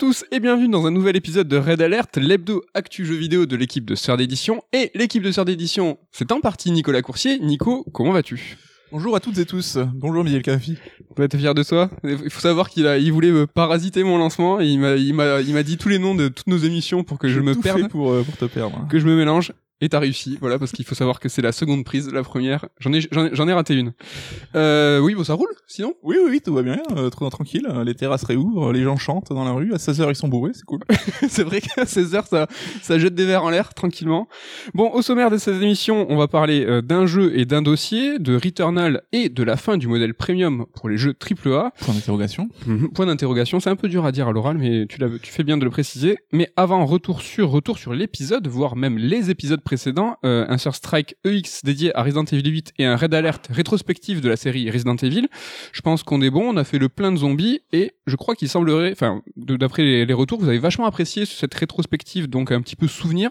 à tous et bienvenue dans un nouvel épisode de Red Alert, l'hebdo actu jeu vidéo de l'équipe de Sœur d'édition. Et l'équipe de Sœur d'édition, c'est en partie Nicolas Coursier. Nico, comment vas-tu? Bonjour à toutes et tous. Bonjour Miguel Cafi. Tu t'es fier de toi Il faut savoir qu'il a, il voulait me parasiter mon lancement et il m'a, il m'a, il m'a dit tous les noms de toutes nos émissions pour que je me tout perde, fait pour, euh, pour te perdre. que je me mélange. Et t'as réussi, voilà, parce qu'il faut savoir que c'est la seconde prise, la première. J'en ai, j'en ai, j'en ai raté une. Euh, oui, bon, ça roule, sinon? Oui, oui, oui, tout va bien, euh, trop tranquille. euh, Les terrasses réouvrent, les gens chantent dans la rue. À 16h, ils sont bourrés, c'est cool. c'est vrai qu'à 16h, ça, ça jette des verres en l'air, tranquillement. Bon, au sommaire de cette émission, on va parler euh, d'un jeu et d'un dossier, de Returnal et de la fin du modèle premium pour les jeux AAA. Point d'interrogation. Mhm, Point d'interrogation, c'est un peu dur à dire à l'oral, mais tu, l'as- tu fais bien de le préciser. Mais avant, retour sur, retour sur l'épisode, voire même les épisodes précédents, euh, un Sur Strike EX dédié à Resident Evil 8 et un Red Alert rétrospectif de la série Resident Evil. Je pense qu'on est bon, on a fait le plein de zombies, et je crois qu'il semblerait, enfin, d'après les, les retours, vous avez vachement apprécié cette rétrospective, donc un petit peu souvenir.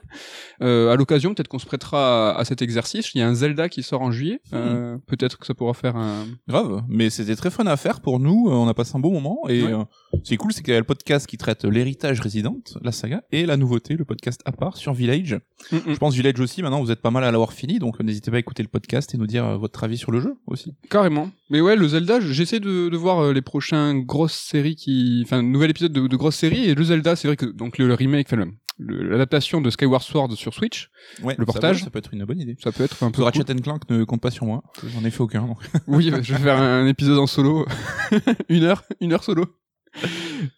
Euh, à l'occasion, peut-être qu'on se prêtera à, à cet exercice. Il y a un Zelda qui sort en juillet, euh, peut-être que ça pourra faire un... Grave. Mais c'était très fun à faire pour nous. euh, On a passé un bon moment. Et Ouais. euh, c'est cool, c'est qu'il y a le podcast qui traite l'héritage Resident, la saga, et la nouveauté, le podcast à part sur Village. Mm, mm. Je pense Village aussi, maintenant, vous êtes pas mal à l'avoir fini. Donc, n'hésitez pas à écouter le podcast et nous dire euh, votre avis sur le jeu aussi. Carrément. Mais ouais, le Zelda, j'essaie de, de voir euh, les prochains grosses séries qui, enfin, nouvel épisode de, de grosses séries et le Zelda, c'est vrai que donc le, le remake, enfin le- l'adaptation de Skyward Sword sur Switch, Ouais, Le ça portage. Ça peut être une bonne idée. ça peut être un peu. Ratchet cool. Clank ne compte pas sur moi. J'en ai fait aucun. donc. Oui, je vais faire un épisode en solo, une heure, une heure solo.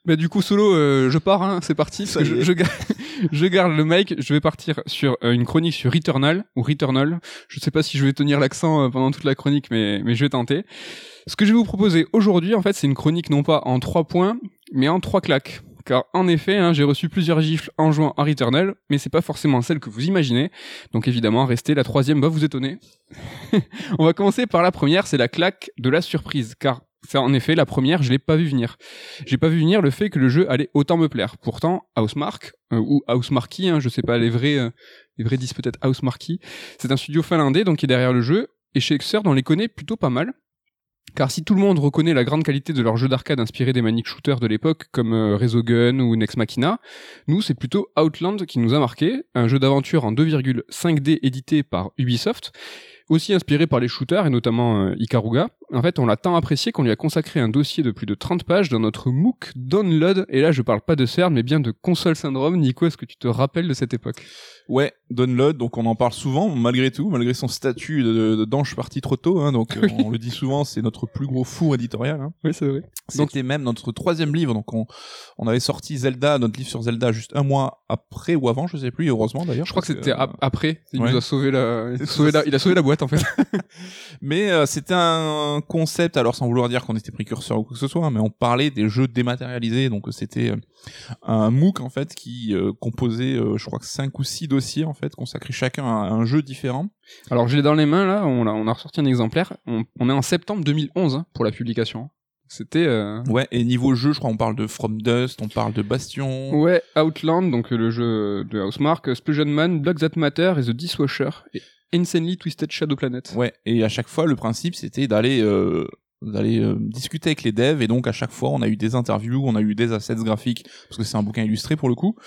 Mais du coup solo, euh, je pars, hein, c'est parti. parce que je, garde le mic. Je vais partir sur euh, une chronique sur Returnal ou Returnal. Je sais pas si je vais tenir l'accent euh, pendant toute la chronique, mais mais je vais tenter. Ce que je vais vous proposer aujourd'hui, en fait, c'est une chronique non pas en trois points, mais en trois claques. Car en effet, hein, j'ai reçu plusieurs gifles en jouant à Returnal, mais c'est pas forcément celle que vous imaginez. Donc évidemment, restez la troisième va vous étonner. On va commencer par la première, c'est la claque de la surprise, car en effet, la première, je l'ai pas vu venir. J'ai pas vu venir le fait que le jeu allait autant me plaire. Pourtant, Housemark euh, ou Housemarquee, hein, je sais pas, les vrais, euh, les vrais disent peut-être Housemarquee, c'est un studio finlandais donc qui est derrière le jeu et chez Xrd on les connaît plutôt pas mal. Car si tout le monde reconnaît la grande qualité de leur jeu d'arcade inspiré des maniques shooters de l'époque comme euh, Resogun ou Nex Machina, nous c'est plutôt Outland qui nous a marqué, un jeu d'aventure en 2,5D édité par Ubisoft, aussi inspiré par les shooters et notamment euh, Ikaruga. En fait, on l'a tant apprécié qu'on lui a consacré un dossier de plus de 30 pages dans notre MOOC Download, et là je parle pas de CERN mais bien de console syndrome. Nico, est-ce que tu te rappelles de cette époque? Ouais, Download, donc on en parle souvent, malgré tout, malgré son statut de, d'ange parti trop tôt, hein, donc euh, on le dit souvent, c'est notre plus gros four éditorial. Hein. Oui, c'est vrai. C'était même notre troisième livre, donc on, on avait sorti Zelda, notre livre sur Zelda, juste un mois après ou avant, je sais plus, heureusement d'ailleurs. Je crois que c'était ap- après. Il ouais. nous a sauvé la... Il a sauvé la... il a sauvé la boîte en fait. Mais euh, c'était un concept, alors sans vouloir dire qu'on était précurseur ou quoi que ce soit, mais on parlait des jeux dématérialisés, donc c'était euh, un MOOC en fait qui euh, composait, je crois que cinq ou six dossiers en fait, consacrés chacun à un jeu différent. Alors je l'ai dans les mains là, on a, on a ressorti un exemplaire. On, on est en septembre 2011 hein, pour la publication. C'était euh... Ouais, et niveau jeu, je crois on parle de From Dust, on parle de Bastion. ouais Outland, donc euh, le jeu de Housemark, Splusion Man, Block That Matter et The Dishwasher et Insanely Twisted Shadow Planet. Ouais, et à chaque fois le principe c'était d'aller euh, d'aller discuter avec les devs et donc à chaque fois on a eu des interviews, on a eu des assets graphiques parce que c'est un bouquin illustré pour le coup.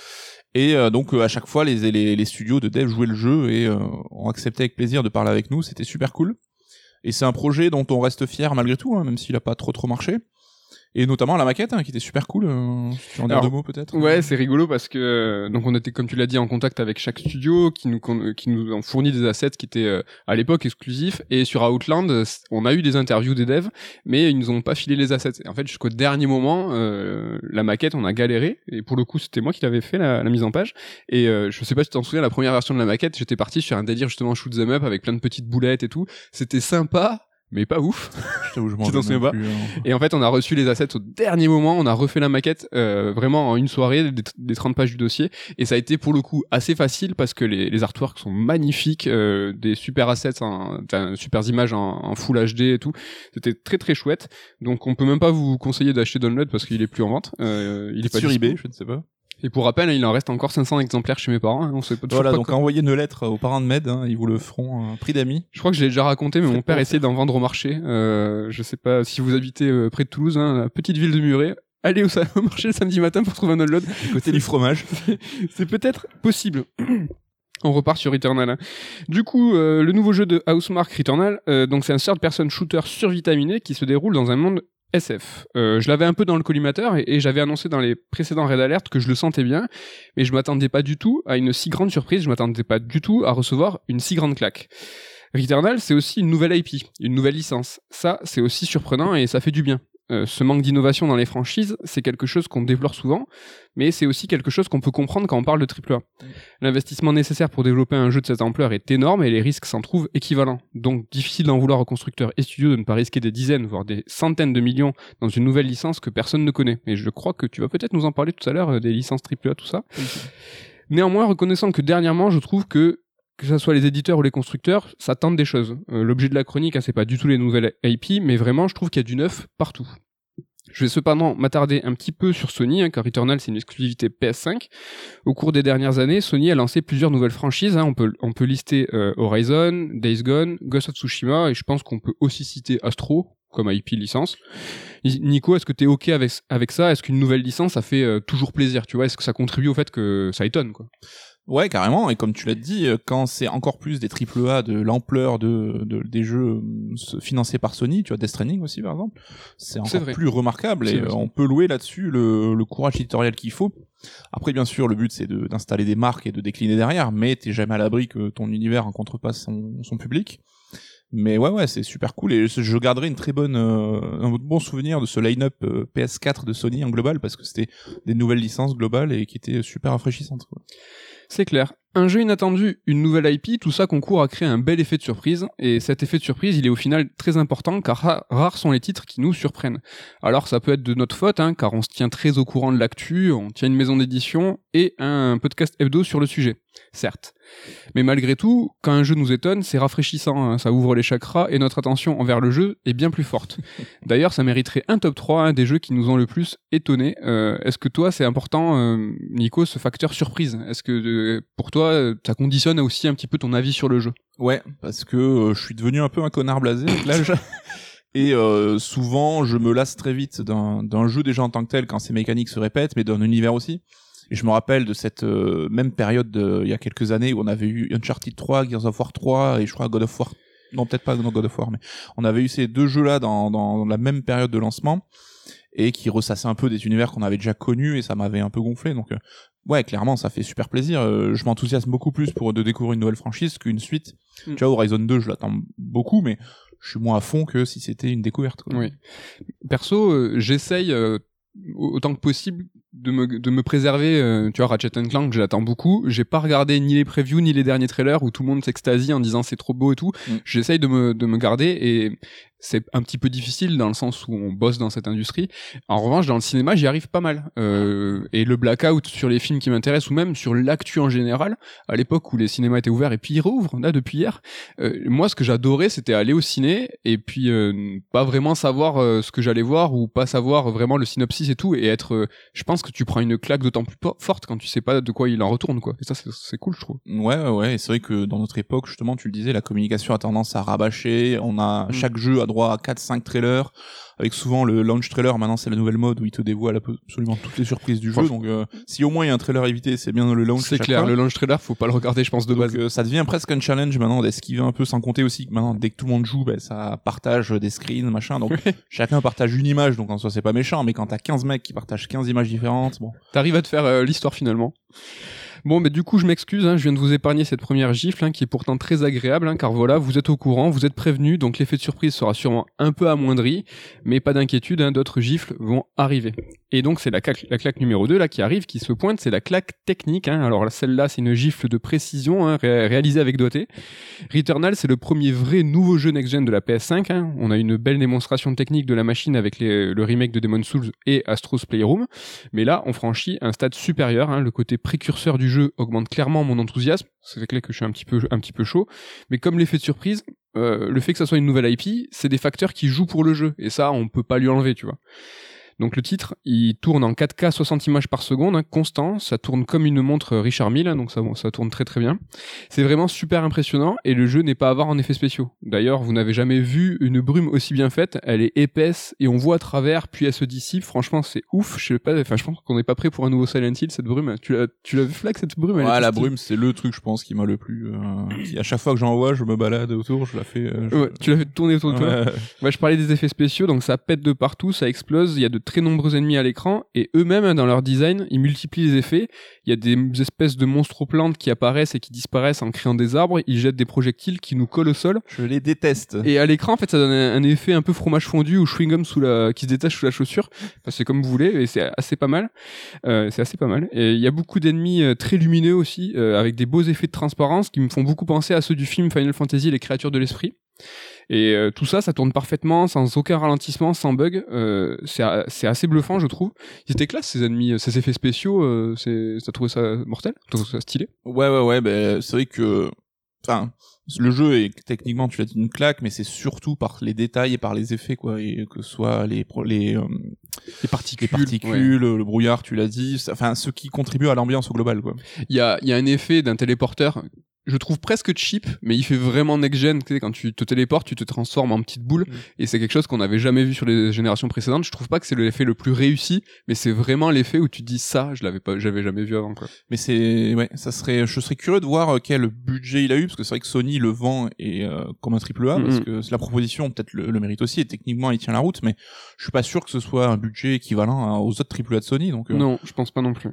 Et euh, donc euh, à chaque fois les, les les studios de devs jouaient le jeu et euh, ont accepté avec plaisir de parler avec nous, c'était super cool. Et c'est un projet dont on reste fier malgré tout, hein, même s'il a pas trop trop marché. Et notamment la maquette hein, qui était super cool. Euh, tu en dire Alors, deux mots peut-être Ouais, c'est rigolo parce que euh, donc on était comme tu l'as dit en contact avec chaque studio qui nous qui nous ont fourni des assets qui étaient euh, à l'époque exclusifs et sur Outland on a eu des interviews des devs mais ils nous ont pas filé les assets. Et en fait jusqu'au dernier moment euh, la maquette on a galéré et pour le coup c'était moi qui l'avais fait la, la mise en page et euh, je sais pas si tu t'en souviens la première version de la maquette j'étais parti sur un délire justement shoot 'em up avec plein de petites boulettes et tout. C'était sympa mais pas ouf. Je t'avoue, je m'en souviens plus, hein. Et en fait, on a reçu les assets au dernier moment, on a refait la maquette euh, vraiment en une soirée, des, des 30 pages du dossier, et ça a été pour le coup assez facile parce que les, les artworks sont magnifiques, euh, des super assets, enfin, super images en, en full HD et tout. C'était très très chouette. Donc on peut même pas vous conseiller d'acheter Download parce qu'il est plus en vente. Euh, il est pas sur dispo. eBay, je ne sais pas. Et pour rappel, il en reste encore 500 exemplaires chez mes parents. hein, on sait pas Voilà, pas donc quoi- envoyez une lettre aux parents de Med, hein, ils vous le feront un prix d'amis. Je crois que je l'ai déjà raconté, mais Faites mon père essayait d'en vendre au marché. Euh, je sais pas si vous habitez euh, près de Toulouse, hein, la petite ville de Muret. aller au, marché le samedi matin pour trouver un download. Côté du fromage. C'est peut-être possible. On repart sur Returnal. hein. Du coup, euh, le nouveau jeu de Housemark Returnal, euh, donc c'est un third-person shooter survitaminé qui se déroule dans un monde SF. Euh, je l'avais un peu dans le collimateur et, j'avais annoncé dans les précédents Red Alert que je le sentais bien, mais je m'attendais pas du tout à une si grande surprise, je m'attendais pas du tout à recevoir une si grande claque. Returnal, c'est aussi une nouvelle IP, une nouvelle licence. Ça, c'est aussi surprenant et ça fait du bien. Euh, ce manque d'innovation dans les franchises, c'est quelque chose qu'on déplore souvent, mais c'est aussi quelque chose qu'on peut comprendre quand on parle de AAA. L'investissement nécessaire pour développer un jeu de cette ampleur est énorme et les risques s'en trouvent équivalents. Donc difficile d'en vouloir aux constructeurs et studios de ne pas risquer des dizaines, voire des centaines de millions dans une nouvelle licence que personne ne connaît. Et je crois que tu vas peut-être nous en parler tout à l'heure, euh, des licences AAA, tout ça. Néanmoins, reconnaissant que dernièrement, je trouve que que ce soit les éditeurs ou les constructeurs, ça tente des choses. Euh, L'objet de la chronique, hein, c'est pas du tout les nouvelles IP, mais vraiment, je trouve qu'il y a du neuf partout. Je vais cependant m'attarder un petit peu sur Sony, hein, car Returnal c'est une exclusivité PS5. Au cours des dernières années, Sony a lancé plusieurs nouvelles franchises. hein. On, peut, lister euh, Horizon, Days Gone, Ghost of Tsushima, et je pense qu'on peut aussi citer Astro comme IP licence. Ni- Nico, est-ce que t'es ok avec, ça? Est-ce qu'une nouvelle licence, ça fait euh, toujours plaisir Tu vois? Est-ce que ça contribue au fait que ça étonne Ouais, carrément. Et comme tu l'as dit, euh, quand c'est encore plus des triple A de l'ampleur de, de- des jeux euh, financés par Sony, tu vois Death Stranding aussi par exemple, c'est encore vrai. plus remarquable et vrai, euh, on peut louer là-dessus le, le courage éditorial qu'il faut. Après, bien sûr, le but c'est de- d'installer des marques et de décliner derrière, mais t'es jamais à l'abri que ton univers rencontre pas son, son public. Mais ouais, ouais, c'est super cool et je je garderai une très bonne, euh, un bon souvenir de ce line-up euh, PS4 de Sony en global parce que c'était des nouvelles licences globales et qui étaient super rafraîchissantes. quoi. C'est clair. Un jeu inattendu, une nouvelle IP, tout ça concourt à créer un bel effet de surprise, et cet effet de surprise, il est au final très important, car ra- rares sont les titres qui nous surprennent. Alors ça peut être de notre faute, hein, car on se tient très au courant de l'actu, on tient une maison d'édition et un podcast hebdo sur le sujet, certes. Mais malgré tout, quand un jeu nous étonne, c'est rafraîchissant, hein, ça ouvre les chakras, et notre attention envers le jeu est bien plus forte. D'ailleurs, ça mériterait un top 3 hein, des jeux qui nous ont le plus étonnés. Euh, Est-ce que toi, c'est important, euh, Nico, ce facteur surprise? Est-ce que euh, pour toi, ça conditionne aussi un petit peu ton avis sur le jeu? Ouais, parce que je suis devenu un peu un connard blasé avec l'âge. Et euh, souvent, je me lasse très vite d'un jeu déjà en tant que tel quand ces mécaniques se répètent, mais d'un univers aussi. Et je me rappelle de cette euh, même période de, il y a quelques années où on avait eu Uncharted 3, Gears of War 3 et je crois God of War. Non, peut-être pas God of War, mais on avait eu ces deux jeux-là dans, dans la même période de lancement et qui ressassaient un peu des univers qu'on avait déjà connus et ça m'avait un peu gonflé. Donc euh, ouais, clairement, ça fait super plaisir. Euh, je m'enthousiasme beaucoup plus pour de découvrir une nouvelle franchise qu'une suite. Mm. Tu vois, Horizon 2, je l'attends beaucoup, mais je suis moins à fond que si c'était une découverte. Quoi. Oui. Perso, euh, j'essaye euh, autant que possible de me, de me préserver. euh, tu vois, Ratchet Clank, je l'attends beaucoup. J'ai pas regardé ni les previews ni les derniers trailers où tout le monde s'extasie en disant c'est trop beau et tout. Mm. J'essaye de me, de me garder et c'est un petit peu difficile dans le sens où on bosse dans cette industrie. En revanche, dans le cinéma, j'y arrive pas mal. Euh, et le blackout sur les films qui m'intéressent ou même sur l'actu en général, à l'époque où les cinémas étaient ouverts et puis ils rouvrent, là depuis hier. euh, moi, ce que j'adorais, c'était aller au ciné et puis euh, pas vraiment savoir euh, ce que j'allais voir ou pas savoir vraiment le synopsis et tout et être. euh, je pense que tu prends une claque d'autant plus forte quand tu sais pas de quoi il en retourne quoi. Et ça, c'est- cool, je trouve. Ouais, ouais, ouais. Et c'est vrai que dans notre époque, justement, tu le disais, la communication a tendance à rabâcher. On a Mm. chaque jeu a droit à 4-5 trailers, avec souvent le launch trailer. Maintenant, c'est la nouvelle mode où il te dévoile absolument toutes les surprises du jeu. Donc, euh, si au moins il y a un trailer évité, c'est bien le launch. C'est clair, fois. le launch trailer, faut pas le regarder, je pense de Donc, base. euh, ça devient presque un challenge maintenant d'esquiver un peu, sans compter aussi que maintenant, dès que tout le monde joue, ben, ça partage des screens, machin. Donc, chacun partage une image, donc en soi, c'est pas méchant. Mais quand t'as 15 mecs qui partagent 15 images différentes, bon. T'arrives à te faire euh, l'histoire finalement. Bon, mais du coup, je m'excuse, hein, je viens de vous épargner cette première gifle, hein, qui est pourtant très agréable, hein, car voilà, vous êtes au courant, vous êtes prévenus, donc l'effet de surprise sera sûrement un peu amoindri, mais pas d'inquiétude, d'autres gifles vont arriver. Et donc, c'est la claque, la claque numéro 2, là, qui arrive, qui se pointe, c'est la claque technique, alors celle-là, c'est une gifle de précision, ré- réalisée avec doigté. Returnal, c'est le premier vrai nouveau jeu next-gen de la PS5, hein. on a une belle démonstration technique de la machine avec le remake de Demon's Souls et Astro's Playroom, mais là, on franchit un stade supérieur. Le côté précurseur du jeu augmente clairement mon enthousiasme. C'est clair que je suis un petit peu, chaud. Mais comme l'effet de surprise, euh, le fait que ça soit une nouvelle IP, c'est des facteurs qui jouent pour le jeu. Et ça, on peut pas lui enlever, tu vois. Donc le titre, il tourne en 4K 60 images par seconde, hein, constant, ça tourne comme une montre Richard Mille, hein, donc ça, ça tourne très très bien. C'est vraiment super impressionnant et le jeu n'est pas à voir en effets spéciaux. D'ailleurs, vous n'avez jamais vu une brume aussi bien faite, elle est épaisse et on voit à travers, puis elle se dissipe. Franchement, c'est ouf. Je sais pas, enfin, je pense qu'on n'est pas prêt pour un nouveau Silent Hill cette brume. Tu l'as, tu l'as vu flag cette brume? Elle Ouais, la brume, c'est le truc, je pense, qui m'a le plus. euh, qui, à chaque fois que j'en vois, je me balade autour, je la fais. euh, je- Ouais, tu l'as fait tourner autour de toi? Ouais. Ouais, je parlais des effets spéciaux, donc ça pète de partout, ça explose, il y a de très nombreux ennemis à l'écran, et eux-mêmes, hein, dans leur design, ils multiplient les effets. Il y a des espèces de monstres-plantes qui apparaissent et qui disparaissent en créant des arbres, ils jettent des projectiles qui nous collent au sol, Je les déteste. et à l'écran, en fait, ça donne un, effet un peu fromage fondu ou chewing-gum sous la, qui se détache sous la chaussure. Enfin, c'est comme vous voulez, et c'est assez pas mal. Euh, c'est assez pas mal. Et il y a beaucoup d'ennemis euh, très lumineux aussi, euh, avec des beaux effets de transparence qui me font beaucoup penser à ceux du film Final Fantasy, les créatures de l'esprit. Et euh, tout ça, ça tourne parfaitement, sans aucun ralentissement, sans bug. Euh, c'est assez bluffant, je trouve. Ils étaient classe, ces ennemis, euh, ces effets spéciaux. Euh, T'as trouvé ça mortel? T'as trouvé ça stylé? Ouais, ouais, ouais, ben, c'est vrai que, enfin, le jeu est techniquement, tu l'as dit, une claque, mais c'est surtout par les détails et par les effets, quoi, et que ce soit les, les, euh, Les particules. les particules, le brouillard, tu l'as dit, enfin, ce qui contribue à l'ambiance au global, quoi. Il y a, il y a un effet d'un téléporteur, je trouve presque cheap, mais il fait vraiment next-gen. Tu sais, quand tu te téléportes, tu te transformes en petite boule, Mm. et c'est quelque chose qu'on n'avait jamais vu sur les générations précédentes. Je trouve pas que c'est l'effet le plus réussi, mais c'est vraiment l'effet où tu dis ça, je l'avais pas, j'avais jamais vu avant, quoi. Mais c'est, ouais, ça serait, je serais curieux de voir euh, quel budget il a eu, parce que c'est vrai que Sony le vend et euh, comme un triple A, parce Mhm. que la proposition, peut-être le, le mérite aussi, et techniquement il tient la route, mais je suis pas sûr que ce soit un budget équivalent à- aux autres triple A de Sony, donc. euh, Non, je pense pas non plus.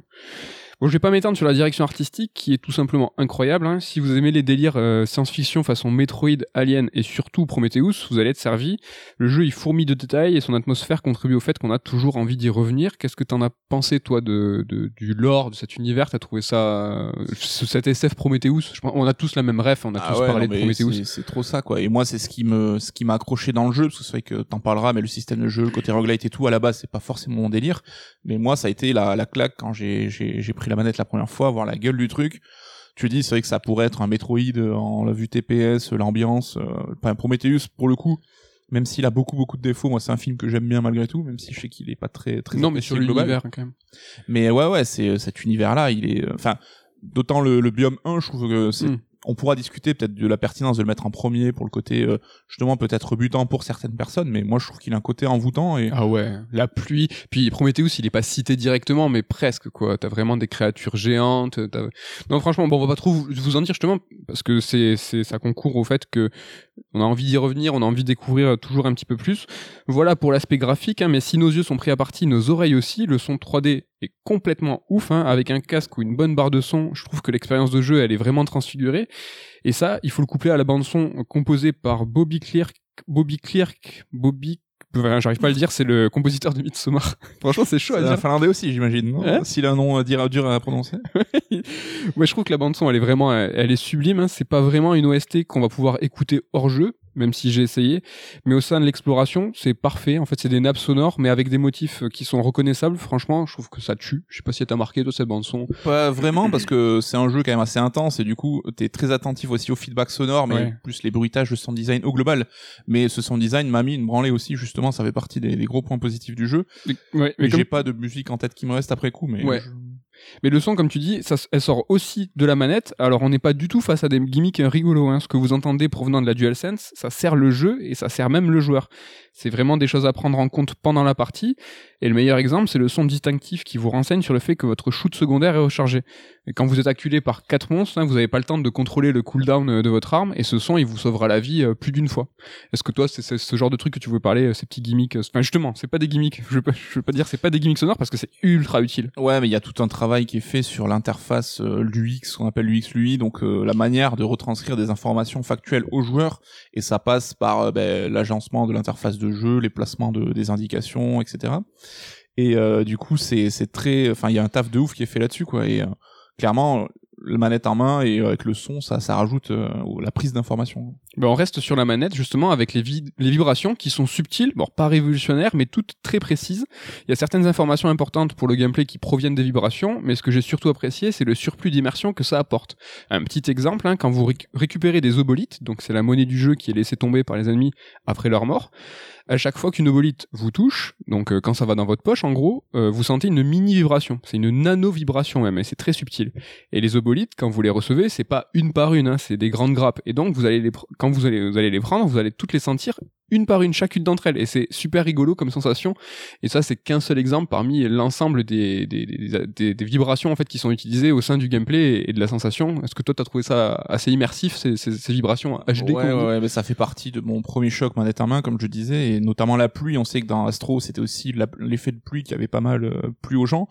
Bon, je vais pas m'étendre sur la direction artistique qui est tout simplement incroyable. hein. Si vous aimez les délires euh, science-fiction façon Metroid, Alien et surtout Prometheus, vous allez être servi. Le jeu il fourmille de détails et son atmosphère contribue au fait qu'on a toujours envie d'y revenir. Qu'est-ce que t'en as pensé toi de, de du lore de cet univers? T'as trouvé ça euh, ce- cet SF Prometheus? Je pense, On a tous la même ref, on a Ah tous ouais, parlé non, de Prometheus. c'est- trop ça, quoi. Et moi, c'est ce qui me, ce qui m'a accroché dans le jeu, parce que c'est vrai que t'en parleras, mais le système de jeu, le côté roguelite et tout, à la base, c'est pas forcément mon délire. Mais moi, ça a été la, la claque quand j'ai pris la manette la première fois, voir la gueule du truc. Tu dis, c'est vrai que ça pourrait être un Metroid euh, en la vue TPS, l'ambiance, euh, pas un Prometheus, pour le coup. Même s'il a beaucoup beaucoup de défauts, moi c'est un film que j'aime bien malgré tout, même si je sais qu'il est pas très très Non, mais sur l'univers quand même. Mais ouais, ouais, c'est euh, cet univers-là, il est, euh, enfin, d'autant le, le biome 1, je trouve que c'est, Mm. On pourra discuter peut-être de la pertinence de le mettre en premier pour le côté euh, justement peut-être rebutant pour certaines personnes, mais moi je trouve qu'il a un côté envoûtant et Ah ouais, la pluie. Puis Prometheus, il est pas cité directement, mais presque quoi. T'as vraiment des créatures géantes. Non, franchement, bon, on va pas trop vous vous en dire justement parce que c'est c'est ça concourt au fait que on a envie d'y revenir, on a envie de découvrir toujours un petit peu plus. Voilà pour l'aspect graphique, hein, mais si nos yeux sont pris à partie, nos oreilles aussi, le son 3D est complètement ouf. Hein, avec un casque ou une bonne barre de son, je trouve que l'expérience de jeu, elle est vraiment transfigurée. Et ça, il faut le coupler à la bande son composée par Bobby Clerk, Bobby Clerk, Bobby Enfin, j'arrive pas à le dire, c'est le compositeur de Midsommar. Franchement, c'est chaud à c'est un finlandais aussi j'imagine, Hein S'il a un nom à dire dur à prononcer. Moi, je trouve que la bande son, elle est vraiment, elle, elle est sublime. Hein. C'est pas vraiment une OST qu'on va pouvoir écouter hors jeu, même si j'ai essayé. Mais au sein de l'exploration, c'est parfait. En fait, c'est des nappes sonores, mais avec des motifs euh, qui sont reconnaissables. Franchement, je trouve que ça tue. Je sais pas si t'as marqué toi cette bande son. Pas vraiment parce que c'est un jeu quand même assez intense et du coup t'es très attentif aussi au feedback sonore, mais Ouais. plus les bruitages, le sound design au global. Mais ce sound design m'a mis une branlée aussi justement, ça fait partie des, des gros points positifs du jeu. Mais, ouais, mais Mais comme- j'ai pas de musique en tête qui me reste après coup, mais Ouais. je- Mais le son, comme tu dis, ça, elle sort aussi de la manette. Alors, on n'est pas du tout face à des gimmicks rigolos. Hein. Ce que vous entendez provenant de la DualSense, ça sert le jeu et ça sert même le joueur. C'est vraiment des choses à prendre en compte pendant la partie. Et le meilleur exemple, c'est le son distinctif qui vous renseigne sur le fait que votre shoot secondaire est rechargé. Et quand vous êtes acculé par quatre monstres, hein, vous n'avez pas le temps de contrôler le cooldown euh, de votre arme et ce son, il vous sauvera la vie euh, plus d'une fois. Est-ce que toi, c'est ce genre de truc que tu veux parler, euh, ces petits gimmicks Enfin, justement, c'est pas des gimmicks. Je veux pas, veux pas dire c'est pas des gimmicks sonores parce que c'est ultra utile. Ouais, mais il y a tout un travail qui est fait sur l'interface l'UX, qu'on appelle l'UX lui, donc la manière de retranscrire des informations factuelles aux joueurs, et ça passe par ben, l'agencement de l'interface de jeu, les placements de, des indications, etc. Et euh, du coup, c'est très, enfin, il y a un taf de ouf qui est fait là-dessus, quoi. Et euh, clairement, la manette en main et avec le son, ça, ça rajoute euh, la prise d'information. Ben on reste sur la manette justement avec les, vibrations qui sont subtiles, bon pas révolutionnaires mais toutes très précises. Il y a certaines informations importantes pour le gameplay qui proviennent des vibrations, mais ce que j'ai surtout apprécié c'est le surplus d'immersion que ça apporte. Un petit exemple, hein, quand vous récupérez des obolites, donc c'est la monnaie du jeu qui est laissée tomber par les ennemis après leur mort, à chaque fois qu'une obolite vous touche, donc euh, quand ça va dans votre poche en gros, euh, vous sentez une mini vibration, c'est une nano vibration même, et c'est très subtil. Et les obolites, quand vous les recevez, c'est pas une par une, hein, c'est des grandes grappes, et donc vous allez les quand vous allez vous allez les prendre, vous allez toutes les sentir une par une chacune d'entre elles. Et c'est super rigolo comme sensation. Et ça c'est qu'un seul exemple parmi l'ensemble des des, des, des, vibrations en fait qui sont utilisées au sein du gameplay et de la sensation. Est-ce que toi t'as trouvé ça assez immersif ces, ces, ces vibrations HD ouais, ouais, mais ça fait partie de mon premier choc manette en main comme je disais. Et notamment la pluie. On sait que dans Astro c'était aussi l'effet de pluie qui avait pas mal euh, plu aux gens.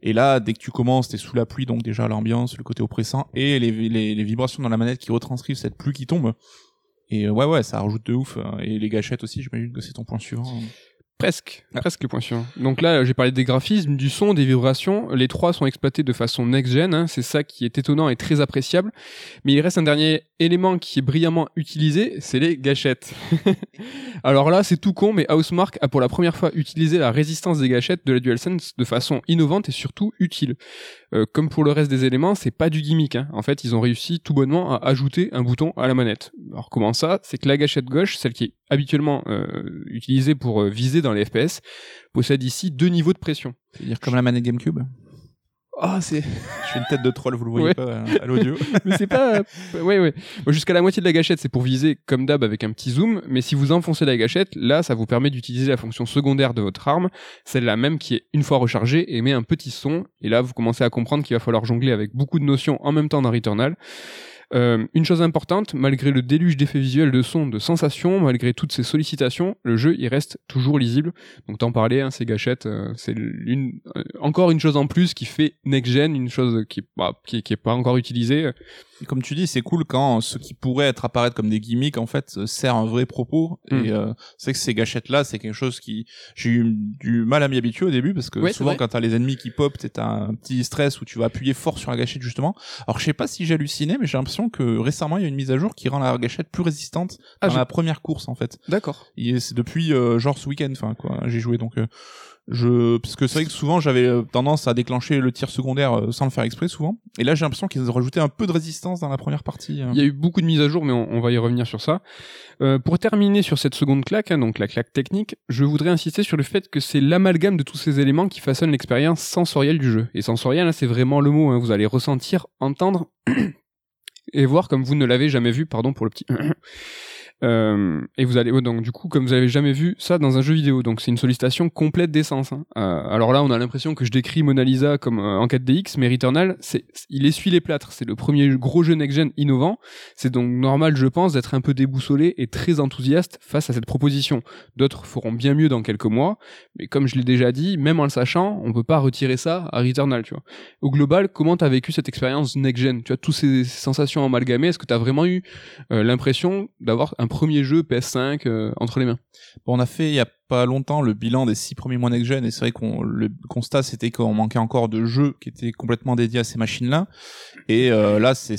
Et là, dès que tu commences, t'es sous la pluie, donc déjà l'ambiance, le côté oppressant, et les, les, les, vibrations dans la manette qui retranscrivent cette pluie qui tombe, et euh, ouais, ouais, ça rajoute de ouf. Hein. Et les gâchettes aussi, j'imagine que c'est ton point suivant. Presque, presque le point suivant. Donc là, j'ai parlé des graphismes, du son, des vibrations. Les trois sont exploités de façon next-gen. Hein. C'est ça qui est étonnant et très appréciable. Mais il reste un dernier élément qui est brillamment utilisé, c'est les gâchettes. Alors là, c'est tout con, mais Housemark a pour la première fois utilisé la résistance des gâchettes de la DualSense de façon innovante et surtout utile. Euh, comme pour le reste des éléments, c'est pas du gimmick. Hein. En fait, ils ont réussi tout bonnement à ajouter un bouton à la manette. Alors comment ça? C'est que la gâchette gauche, celle qui est habituellement euh, utilisée pour euh, viser dans les FPS, possède ici deux niveaux de pression. C'est-à-dire comme la manette GameCube ah, c'est. Je fais une tête de troll, vous le voyez pas euh, à l'audio. mais c'est pas. Euh, ouais, ouais. Jusqu'à la moitié de la gâchette, c'est pour viser comme d'hab avec un petit zoom. Mais si vous enfoncez la gâchette, là, ça vous permet d'utiliser la fonction secondaire de votre arme, celle-là même qui est une fois rechargée émet un petit son. Et là, vous commencez à comprendre qu'il va falloir jongler avec beaucoup de notions en même temps dans Returnal. Euh, une chose importante, malgré le déluge d'effets visuels, de sons, de sensations, malgré toutes ces sollicitations, le jeu il reste toujours lisible. Donc t'en parlais, hein, ces gâchettes, euh, c'est une, euh, encore une chose en plus qui fait next gen, une chose qui, bah, qui, qui est pas encore utilisée comme tu dis, c'est cool quand ce qui pourrait être apparaître comme des gimmicks en fait sert un vrai propos. Et mm. euh, c'est que ces gâchettes là, c'est quelque chose qui j'ai eu du mal à m'y habituer au début parce que souvent quand t'as les ennemis qui pop, t'as un petit stress où tu vas appuyer fort sur la gâchette justement. Alors je sais pas si j'ai halluciné, mais j'ai l'impression que récemment il y a une mise à jour qui rend la gâchette plus résistante ah, dans la première course en fait. D'accord. C'est depuis euh, genre ce week-end, enfin quoi, j'ai joué donc. Euh, je parce que c'est vrai que souvent j'avais euh, tendance à déclencher le tir secondaire sans le faire exprès souvent et là j'ai l'impression qu'ils ont rajouté un peu de résistance dans la première partie il y a eu beaucoup de mises à jour mais on, va y revenir sur ça euh, pour terminer sur cette seconde claque hein, donc la claque technique je voudrais insister sur le fait que c'est l'amalgame de tous ces éléments qui façonnent l'expérience sensorielle du jeu et sensorielle là c'est vraiment le mot hein. vous allez ressentir entendre et voir comme vous ne l'avez jamais vu pardon pour le petit Euh, et vous allez donc du coup comme vous avez jamais vu ça dans un jeu vidéo donc c'est une sollicitation complète d'essence hein. euh, alors là on a l'impression que je décris Mona Lisa comme euh, en 4DX mais Returnal c'est il essuie les plâtres. C'est le premier gros jeu next-gen innovant. C'est donc normal je pense d'être un peu déboussolé et très enthousiaste face à cette proposition. D'autres feront bien mieux dans quelques mois mais comme je l'ai déjà dit même en le sachant on peut pas retirer ça à Returnal tu vois. Au global comment t'as vécu cette expérience next-gen? Tu as toutes ces sensations amalgamées. Est-ce que t'as vraiment eu euh, l'impression d'avoir un premier jeu PS5 euh, entre les mains. Bon, on a fait il y a pas longtemps le bilan des six premiers mois next-gen et c'est vrai qu'on le constat c'était qu'on manquait encore de jeux qui étaient complètement dédiés à ces machines-là. Et euh, là c'est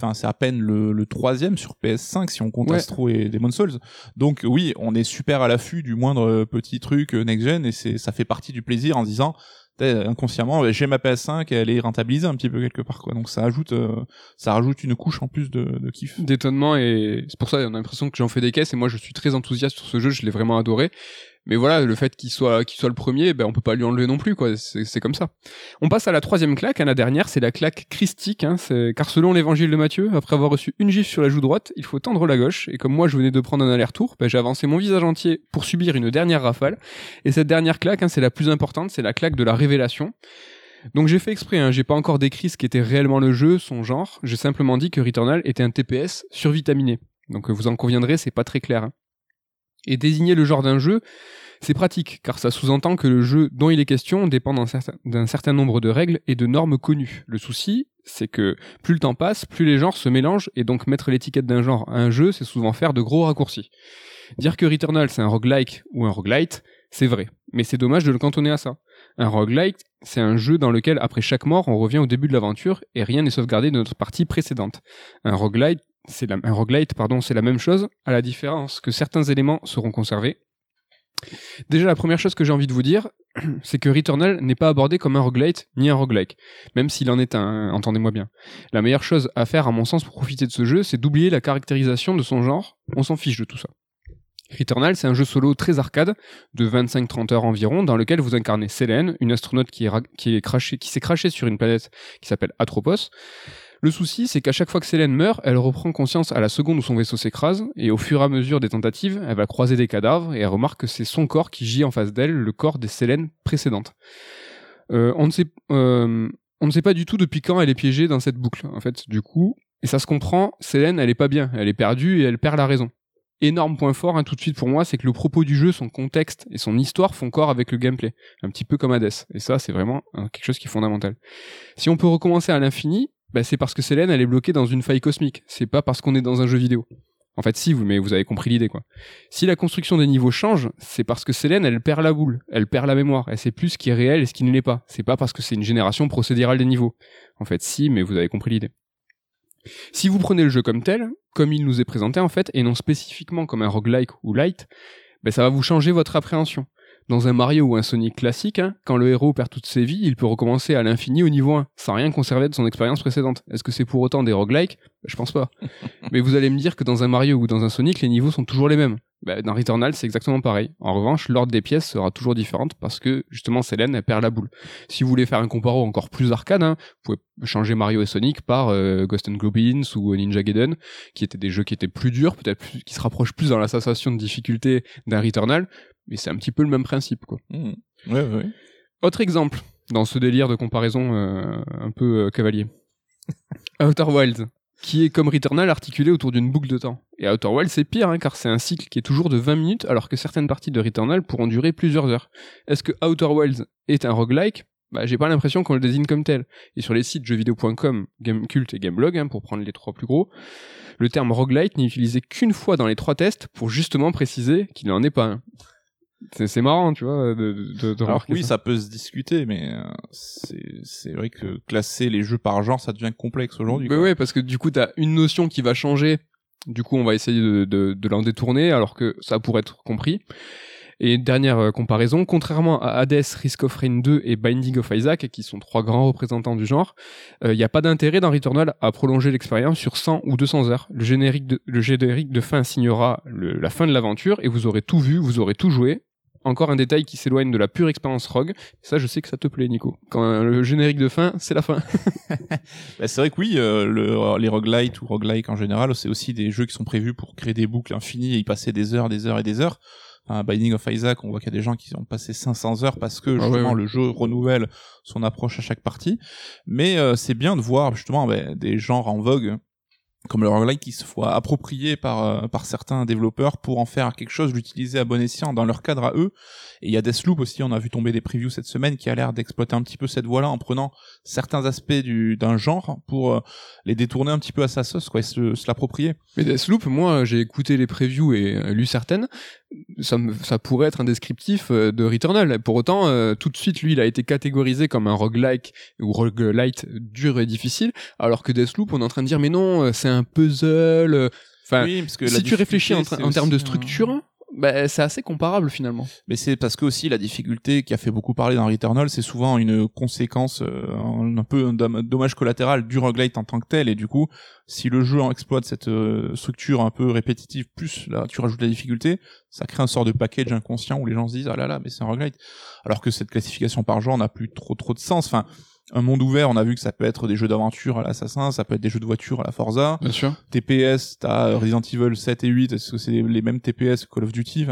enfin c'est à peine le, troisième sur PS5 si on compte Astro et Demon's Souls. Donc oui on est super à l'affût du moindre petit truc euh, next-gen et c'est ça fait partie du plaisir en disant inconsciemment j'ai ma PS5 et elle est rentabilisée un petit peu quelque part quoi. Donc ça ajoute euh, ça rajoute une couche en plus de, de kiff. D'étonnement et c'est pour ça on a l'impression que j'en fais des caisses et moi je suis très enthousiaste sur ce jeu je l'ai vraiment adoré mais voilà, le fait qu'il soit qu'il soit le premier, ben on peut pas lui enlever non plus quoi. C'est comme ça. On passe à la troisième claque. Hein, la dernière, c'est la claque christique. Hein, car selon l'Évangile de Matthieu, après avoir reçu une gifle sur la joue droite, il faut tendre la gauche. Et comme moi, je venais de prendre un aller-retour, ben, j'ai avancé mon visage entier pour subir une dernière rafale. Et cette dernière claque, hein, c'est la plus importante, c'est la claque de la révélation. Donc j'ai fait exprès, hein, j'ai pas encore décrit ce qu'était réellement le jeu, son genre, j'ai simplement dit que Returnal était un TPS survitaminé. Donc vous en conviendrez, c'est pas très clair. Hein. Et désigner le genre d'un jeu, c'est pratique, car ça sous-entend que le jeu dont il est question dépend d'un certain, nombre de règles et de normes connues. Le souci, c'est que plus le temps passe, plus les genres se mélangent, et donc mettre l'étiquette d'un genre à un jeu, c'est souvent faire de gros raccourcis. Dire que Returnal c'est un roguelike ou un roguelite, c'est vrai, mais c'est dommage de le cantonner à ça. Un roguelike, c'est un jeu dans lequel après chaque mort, on revient au début de l'aventure et rien n'est sauvegardé de notre partie précédente. Un roguelite, c'est la, un roguelite, pardon, c'est la même chose, à la différence que certains éléments seront conservés. Déjà, la première chose que j'ai envie de vous dire, c'est que Returnal n'est pas abordé comme un roguelite ni un roguelike, même s'il en est un, entendez-moi bien. La meilleure chose à faire, à mon sens, pour profiter de ce jeu, c'est d'oublier la caractérisation de son genre, on s'en fiche de tout ça. Returnal, c'est un jeu solo très arcade, de 25-30 heures environ, dans lequel vous incarnez Selene, une astronaute qui est, qui s'est crachée sur une planète qui s'appelle Atropos. Le souci, c'est qu'à chaque fois que Selene meurt, elle reprend conscience à la seconde où son vaisseau s'écrase, et au fur et à mesure des tentatives, elle va croiser des cadavres, et elle remarque que c'est son corps qui gît en face d'elle, le corps des Selene précédentes. Euh, on ne sait, euh, on ne sait pas du tout depuis quand elle est piégée dans cette boucle, en fait, du coup, et ça se comprend, Selene, elle est pas bien, elle est perdue et elle perd la raison énorme point fort hein, tout de suite pour moi, c'est que le propos du jeu, son contexte et son histoire font corps avec le gameplay, un petit peu comme Hades. Et ça, c'est vraiment hein, quelque chose qui est fondamental. Si on peut recommencer à l'infini, bah, c'est parce que Selene, elle est bloquée dans une faille cosmique. C'est pas parce qu'on est dans un jeu vidéo. En fait, si, vous, mais vous avez compris l'idée, quoi. Si la construction des niveaux change, c'est parce que Selene, elle perd la boule, elle perd la mémoire, elle sait plus ce qui est réel et ce qui ne l'est pas. C'est pas parce que c'est une génération procédérale des niveaux. En fait, si, mais vous avez compris l'idée. Si vous prenez le jeu comme tel, comme il nous est présenté en fait, et non spécifiquement comme un roguelike ou light, ben ça va vous changer votre appréhension. Dans un Mario ou un Sonic classique, hein, quand le héros perd toutes ses vies, il peut recommencer à l'infini au niveau 1, sans rien conserver de son expérience précédente. Est-ce que c'est pour autant des roguelikes? Je pense pas. Mais vous allez me dire que dans un Mario ou dans un Sonic, les niveaux sont toujours les mêmes. Bah, dans Returnal, c'est exactement pareil. En revanche, l'ordre des pièces sera toujours différente parce que justement, Selene elle perd la boule. Si vous voulez faire un comparo encore plus arcade, hein, vous pouvez changer Mario et Sonic par euh, Ghost and Goblins ou Ninja Gaiden, qui étaient des jeux qui étaient plus durs, peut-être qui se rapprochent plus dans la sensation de difficulté d'un Returnal, mais c'est un petit peu le même principe, quoi. Mmh. Ouais, ouais. Autre exemple dans ce délire de comparaison euh, un peu euh, cavalier. Outer Wilds qui est comme Returnal articulé autour d'une boucle de temps. Et Outer Wilds c'est pire, hein, car c'est un cycle qui est toujours de 20 minutes, alors que certaines parties de Returnal pourront durer plusieurs heures. Est-ce que Outer Wilds est un roguelike? Bah, j'ai pas l'impression qu'on le désigne comme tel. Et sur les sites jeuxvideo.com, Gamecult et Gameblog, hein, pour prendre les trois plus gros, le terme roguelite n'est utilisé qu'une fois dans les trois tests pour justement préciser qu'il n'en est pas un. C'est marrant, tu vois, de, de, de Alors oui, ça. peut se discuter, mais euh, c'est vrai que classer les jeux par genre, ça devient complexe aujourd'hui. Oui, ouais, parce que du coup, t'as une notion qui va changer. Du coup, on va essayer de, de, de l'en détourner, alors que ça pourrait être compris. Et dernière euh, comparaison, contrairement à Hades, Risk of Rain 2 et Binding of Isaac, qui sont trois grands représentants du genre, il euh, n'y a pas d'intérêt dans Returnal à prolonger l'expérience sur 100 ou 200 heures. Le générique de, le générique de fin signera la fin de l'aventure et vous aurez tout vu, vous aurez tout joué, encore un détail qui s'éloigne de la pure expérience rogue. Ça, je sais que ça te plaît, Nico. Quand le générique de fin, c'est la fin. bah, c'est vrai que oui, euh, le, les roguelites ou roguelike en général, c'est aussi des jeux qui sont prévus pour créer des boucles infinies et y passer des heures, des heures et des heures. Un Binding of Isaac, on voit qu'il y a des gens qui ont passé 500 heures parce que ah justement le jeu renouvelle son approche à chaque partie. Mais euh, c'est bien de voir justement bah, des genres en vogue comme le roguelike qui se soit approprié par euh, par certains développeurs pour en faire quelque chose, l'utiliser à bon escient dans leur cadre à eux. Et il y a Deathloop aussi, on a vu tomber des previews cette semaine qui a l'air d'exploiter un petit peu cette voie-là en prenant certains aspects du d'un genre pour euh, les détourner un petit peu à sa sauce, quoi, et se, se l'approprier. Mais Deathloop, moi, j'ai écouté les previews et euh, lu certaines. Ça, me, ça pourrait être un descriptif de Returnal. Pour autant, tout de suite, lui, il a été catégorisé comme un roguelike ou roguelite dur et difficile, alors que Deathloop, on est en train de dire, mais non, c'est un puzzle. Euh, enfin, parce que si tu réfléchis en, termes de structure, bah, c'est assez comparable finalement. Mais c'est parce que aussi la difficulté qui a fait beaucoup parler dans Returnal, c'est souvent une conséquence, euh, un peu un dommage collatéral du roguelite en tant que tel. Et du coup, si le jeu exploite cette euh, structure un peu répétitive, plus là tu rajoutes la difficulté, ça crée un sort de package inconscient où les gens se disent ah là là mais c'est un roguelite. Alors que cette classification par genre n'a plus trop trop de sens. Enfin, un monde ouvert, on a vu que ça peut être des jeux d'aventure à l'assassin, ça peut être des jeux de voiture à la Forza. Bien sûr. TPS, t'as Resident Evil 7 et 8, est-ce que c'est les mêmes TPS Call of Duty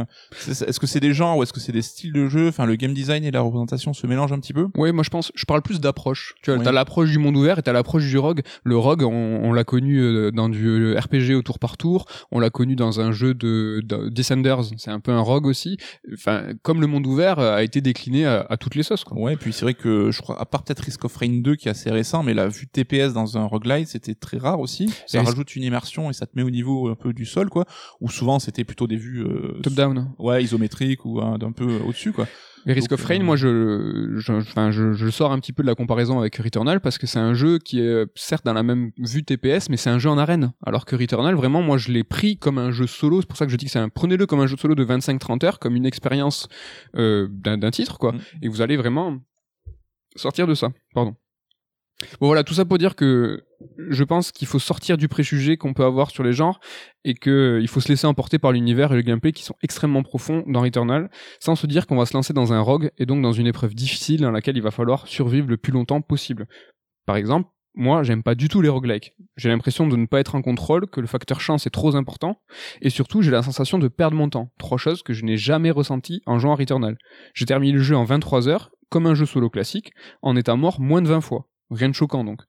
Est-ce que c'est des genres ou est-ce que c'est des styles de jeu? Enfin, le game design et la représentation se mélangent un petit peu Oui, moi je pense, je parle plus d'approche. Tu vois, t'as l'approche du monde ouvert et t'as l'approche du rogue. Le rogue, on, l'a connu euh, dans du RPG au tour par tour, on l'a connu dans un jeu de, Descenders, c'est un peu un rogue aussi. Enfin, comme le monde ouvert a été décliné à, toutes les sauces. Quoi. Ouais, puis c'est vrai que je crois, à part peut-être Risk of Rain 2 qui a assez récent, mais la vue TPS dans un roguelite, c'était très rare aussi. Ça rajoute une immersion et ça te met au niveau un peu du sol, quoi. Ou souvent, c'était plutôt des vues... Euh, Top-down. Ouais, isométriques ou d'un peu au-dessus, quoi. Et Risk Donc, of Rain, euh, moi, je, je, je, je sors un petit peu de la comparaison avec Returnal parce que c'est un jeu qui est certes dans la même vue TPS, mais c'est un jeu en arène. Alors que Returnal, vraiment, moi, je l'ai pris comme un jeu solo. C'est pour ça que je dis que c'est un, prenez-le comme un jeu solo de 25-30 heures, comme une expérience euh, d'un d'un titre, quoi. Mm. Et vous allez vraiment sortir de ça. Pardon. Bon voilà, tout ça pour dire que je pense qu'il faut sortir du préjugé qu'on peut avoir sur les genres et que il faut se laisser emporter par l'univers et le gameplay qui sont extrêmement profonds dans Returnal, sans se dire qu'on va se lancer dans un rogue et donc dans une épreuve difficile dans laquelle il va falloir survivre le plus longtemps possible. Par exemple, moi, j'aime pas du tout les roguelikes. J'ai l'impression de ne pas être en contrôle, que le facteur chance est trop important, et surtout, j'ai la sensation de perdre mon temps. Trois choses que je n'ai jamais ressenties en jouant à Returnal. J'ai terminé le jeu en 23 heures, comme un jeu solo classique, en étant mort moins de 20 fois. Rien de choquant donc.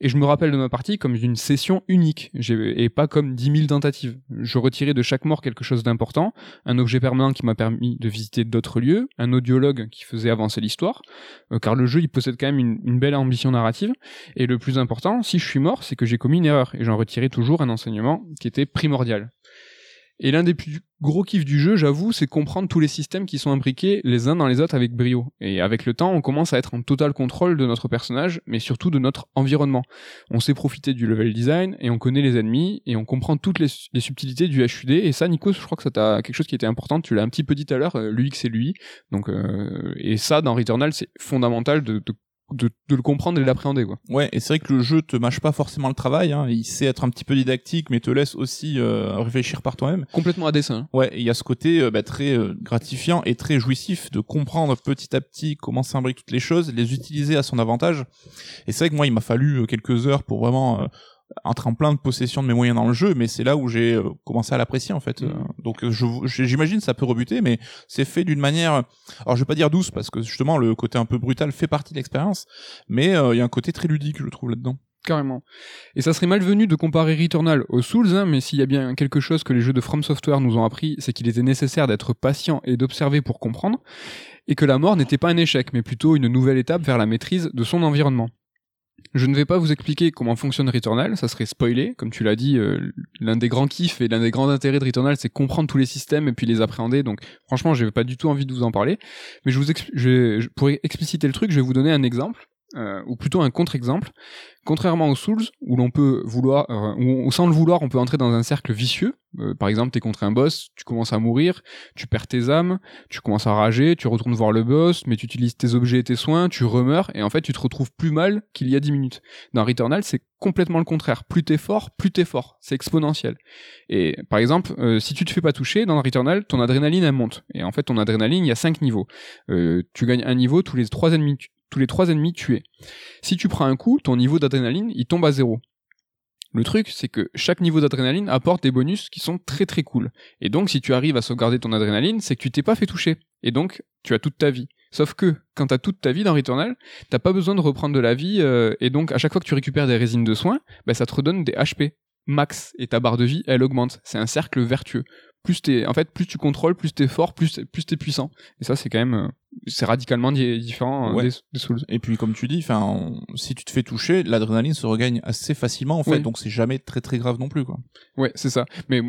Et je me rappelle de ma partie comme une session unique, et pas comme 10 000 tentatives. Je retirais de chaque mort quelque chose d'important, un objet permanent qui m'a permis de visiter d'autres lieux, un audiologue qui faisait avancer l'histoire, euh, car le jeu il possède quand même une, une belle ambition narrative, et le plus important, si je suis mort, c'est que j'ai commis une erreur, et j'en retirais toujours un enseignement qui était primordial. Et l'un des plus gros kiffs du jeu, j'avoue, c'est comprendre tous les systèmes qui sont imbriqués les uns dans les autres avec brio. Et avec le temps, on commence à être en total contrôle de notre personnage, mais surtout de notre environnement. On sait profiter du level design, et on connaît les ennemis, et on comprend toutes les, subtilités du HUD. Et ça, Nico, je crois que ça t'a quelque chose qui était important, tu l'as un petit peu dit tout à l'heure, euh, l'UX et l'UI. Donc, euh, et ça, dans Returnal, c'est fondamental de, de, de, de le comprendre et de l'appréhender, quoi. Ouais, et c'est vrai que le jeu te mâche pas forcément le travail. Hein. Il sait être un petit peu didactique, mais te laisse aussi euh, réfléchir par toi-même. Complètement à dessin. hein. Ouais, et il y a ce côté euh, bah, très euh, gratifiant et très jouissif de comprendre petit à petit comment s'imbriquent toutes les choses, les utiliser à son avantage. Et c'est vrai que moi, il m'a fallu euh, quelques heures pour vraiment entrer en pleine possession de mes moyens dans le jeu, mais c'est là où j'ai euh, commencé à l'apprécier en fait. Mhm. Euh, donc euh, j'imagine ça peut rebuter, mais c'est fait d'une manière, alors je vais pas dire douce parce que justement le côté un peu brutal fait partie de l'expérience, mais euh, il y a un côté très ludique je trouve là-dedans. Carrément. Et ça serait malvenu de comparer Returnal aux Souls, hein, mais s'il y a bien quelque chose que les jeux de From Software nous ont appris, c'est qu'il était nécessaire d'être patient et d'observer pour comprendre, et que la mort n'était pas un échec, mais plutôt une nouvelle étape vers la maîtrise de son environnement. Je ne vais pas vous expliquer comment fonctionne Returnal, ça serait spoilé, comme tu l'as dit, euh, l'un des grands kiffs et l'un des grands intérêts de Returnal, c'est comprendre tous les systèmes et puis les appréhender, donc franchement, j'ai pas du tout envie de vous en parler, mais je vous pour expliciter le truc, je vais vous donner un exemple, euh, ou plutôt un contre-exemple, Contrairement aux Souls, où l'on peut vouloir, euh, où, sans le vouloir, on peut entrer dans un cercle vicieux. Euh, par exemple, t'es contre un boss, tu commences à mourir, tu perds tes âmes, tu commences à rager, tu retournes voir le boss, mais tu utilises tes objets et tes soins, tu remeurs, et en fait, tu te retrouves plus mal qu'il y a 10 minutes. Dans Returnal, c'est complètement le contraire. Plus t'es fort, plus t'es fort. C'est exponentiel. Et par exemple, si tu te fais pas toucher, dans Returnal, ton adrénaline, elle monte. Et en fait, ton adrénaline, il y a 5 niveaux. Tu gagnes un niveau tous les trois ennemis, tu- les trois ennemis tués. Si tu prends un coup, ton niveau d'adrénaline, il tombe à zéro. Le truc, c'est que chaque niveau d'adrénaline apporte des bonus qui sont très très cool. Et donc, si tu arrives à sauvegarder ton adrénaline, c'est que tu t'es pas fait toucher. Et donc, tu as toute ta vie. Sauf que, quand t'as toute ta vie dans Returnal, t'as pas besoin de reprendre de la vie, euh, et donc, à chaque fois que tu récupères des résines de soins, bah, ça te redonne des HP max, et ta barre de vie, elle augmente. C'est un cercle vertueux. Plus t'es, en fait, plus tu contrôles, plus t'es fort, plus, t'es- plus t'es puissant. Et ça, c'est quand même, euh, c'est radicalement di- différent euh, Ouais. des, des Souls. Et puis comme tu dis, enfin, si tu te fais toucher, l'adrénaline se regagne assez facilement en fait, Oui. donc c'est jamais très très grave non plus quoi. Ouais, c'est ça. Mais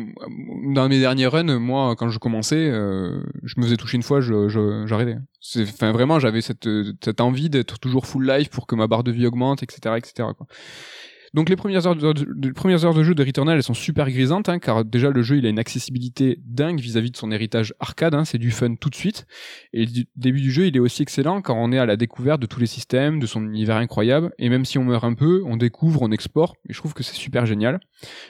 dans mes derniers runs, moi, quand je commençais, euh, je me faisais toucher une fois, je, j'arrêtais. C'est, enfin, vraiment, j'avais cette, cette envie d'être toujours full life pour que ma barre de vie augmente, etc., etc. Quoi. Donc les premières heures de, jeu de Returnal, elles sont super grisantes, hein, car déjà le jeu il a une accessibilité dingue vis-à-vis de son héritage arcade, hein, c'est du fun tout de suite. Et le début du jeu il est aussi excellent car on est à la découverte de tous les systèmes, de son univers incroyable, et même si on meurt un peu, on découvre, on explore, et je trouve que c'est super génial.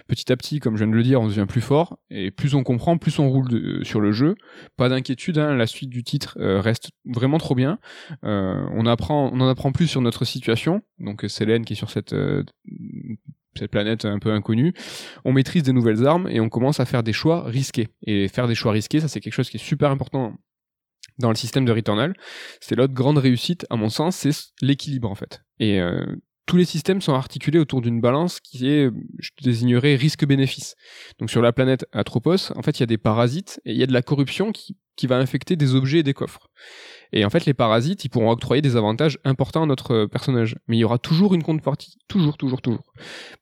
Petit à petit, comme je viens de le dire, on devient plus fort, et plus on comprend, plus on roule de- sur le jeu. Pas d'inquiétude, hein, la suite du titre euh, reste vraiment trop bien. Euh, on apprend, en apprend plus sur notre situation. Donc euh, Célène qui est sur cette euh, cette planète un peu inconnue. On maîtrise des nouvelles armes et on commence à faire des choix risqués. Et faire des choix risqués, ça c'est quelque chose qui est super important dans le système de Returnal. C'est l'autre grande réussite, à mon sens, c'est l'équilibre en fait. Et euh, tous les systèmes sont articulés autour d'une balance qui est, je désignerais, risque-bénéfice. Donc sur la planète Atropos, en fait, il y a des parasites et il y a de la corruption qui, qui va infecter des objets et des coffres. Et en fait, les parasites, ils pourront octroyer des avantages importants à notre euh, personnage. Mais il y aura toujours une contrepartie. Toujours, toujours, toujours.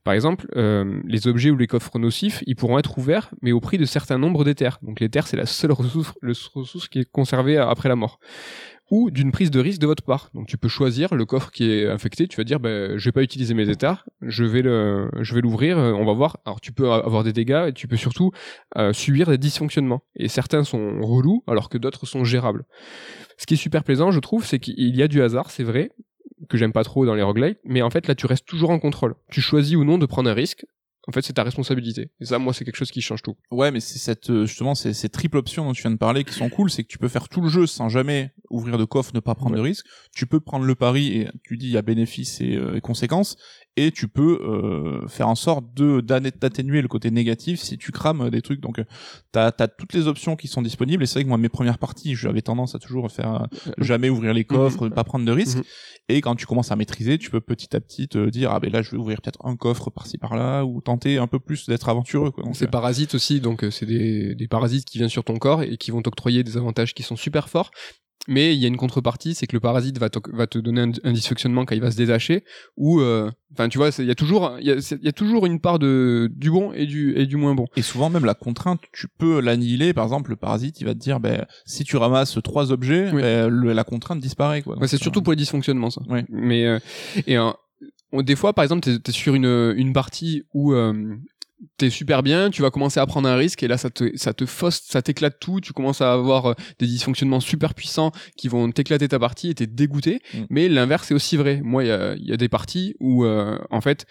Par exemple, euh, les objets ou les coffres nocifs, ils pourront être ouverts, mais au prix de certains nombres d'éthers. Donc l'éther, c'est la seule ressource, le- ressource qui est conservée après la mort. Ou d'une prise de risque de votre part. Donc tu peux choisir le coffre qui est infecté, tu vas dire ben je vais pas utiliser mes états, je vais le je vais l'ouvrir, euh, on va voir. Alors tu peux avoir des dégâts et tu peux surtout euh, subir des dysfonctionnements et certains sont relous alors que d'autres sont gérables. Ce qui est super plaisant, je trouve, c'est qu'il y a du hasard, c'est vrai, que j'aime pas trop dans les roguelites, mais en fait là tu restes toujours en contrôle. Tu choisis ou non de prendre un risque, en fait, c'est ta responsabilité. Et ça, moi, c'est quelque chose qui change tout. Ouais, mais c'est cette euh, justement ces, ces triples options dont tu viens de parler qui sont cool, c'est que tu peux faire tout le jeu sans jamais ouvrir de coffre, ne pas prendre de risque. Tu peux prendre le pari et tu dis il y a bénéfices et, euh, et conséquences, et tu peux euh, faire en sorte de d'atténuer le côté négatif si tu crames des trucs. Donc, t'as as toutes les options qui sont disponibles. Et c'est vrai que moi, mes premières parties, j'avais tendance à toujours faire jamais ouvrir les coffres, pas prendre de risques. Et quand tu commences à maîtriser, tu peux petit à petit te dire ah ben là, je vais ouvrir peut-être un coffre par-ci par-là ou tenter un peu plus d'être aventureux. C'est parasites aussi, donc euh, c'est des, des parasites qui viennent sur ton corps et qui vont t'octroyer des avantages qui sont super forts. Mais il y a une contrepartie, c'est que le parasite va, va te donner un, dysfonctionnement quand il va se détacher, ou euh, enfin tu vois, il y a toujours il y a, y a, toujours une part de du bon et du et du moins bon. Et souvent même la contrainte, tu peux l'annihiler. Par exemple, le parasite, il va te dire, ben si tu ramasses trois objets, ben, la contrainte disparaît quoi. Ouais, c'est surtout pour les dysfonctionnements ça. Mais euh, et des fois, par exemple, t'es es sur une, une partie où euh, t'es super bien, tu vas commencer à prendre un risque et là ça te ça te fausse, ça t'éclate tout, tu commences à avoir euh, des dysfonctionnements super puissants qui vont t'éclater ta partie et t'es dégoûté. Mm. Mais l'inverse est aussi vrai. Moi il y a, y a des parties où euh, en fait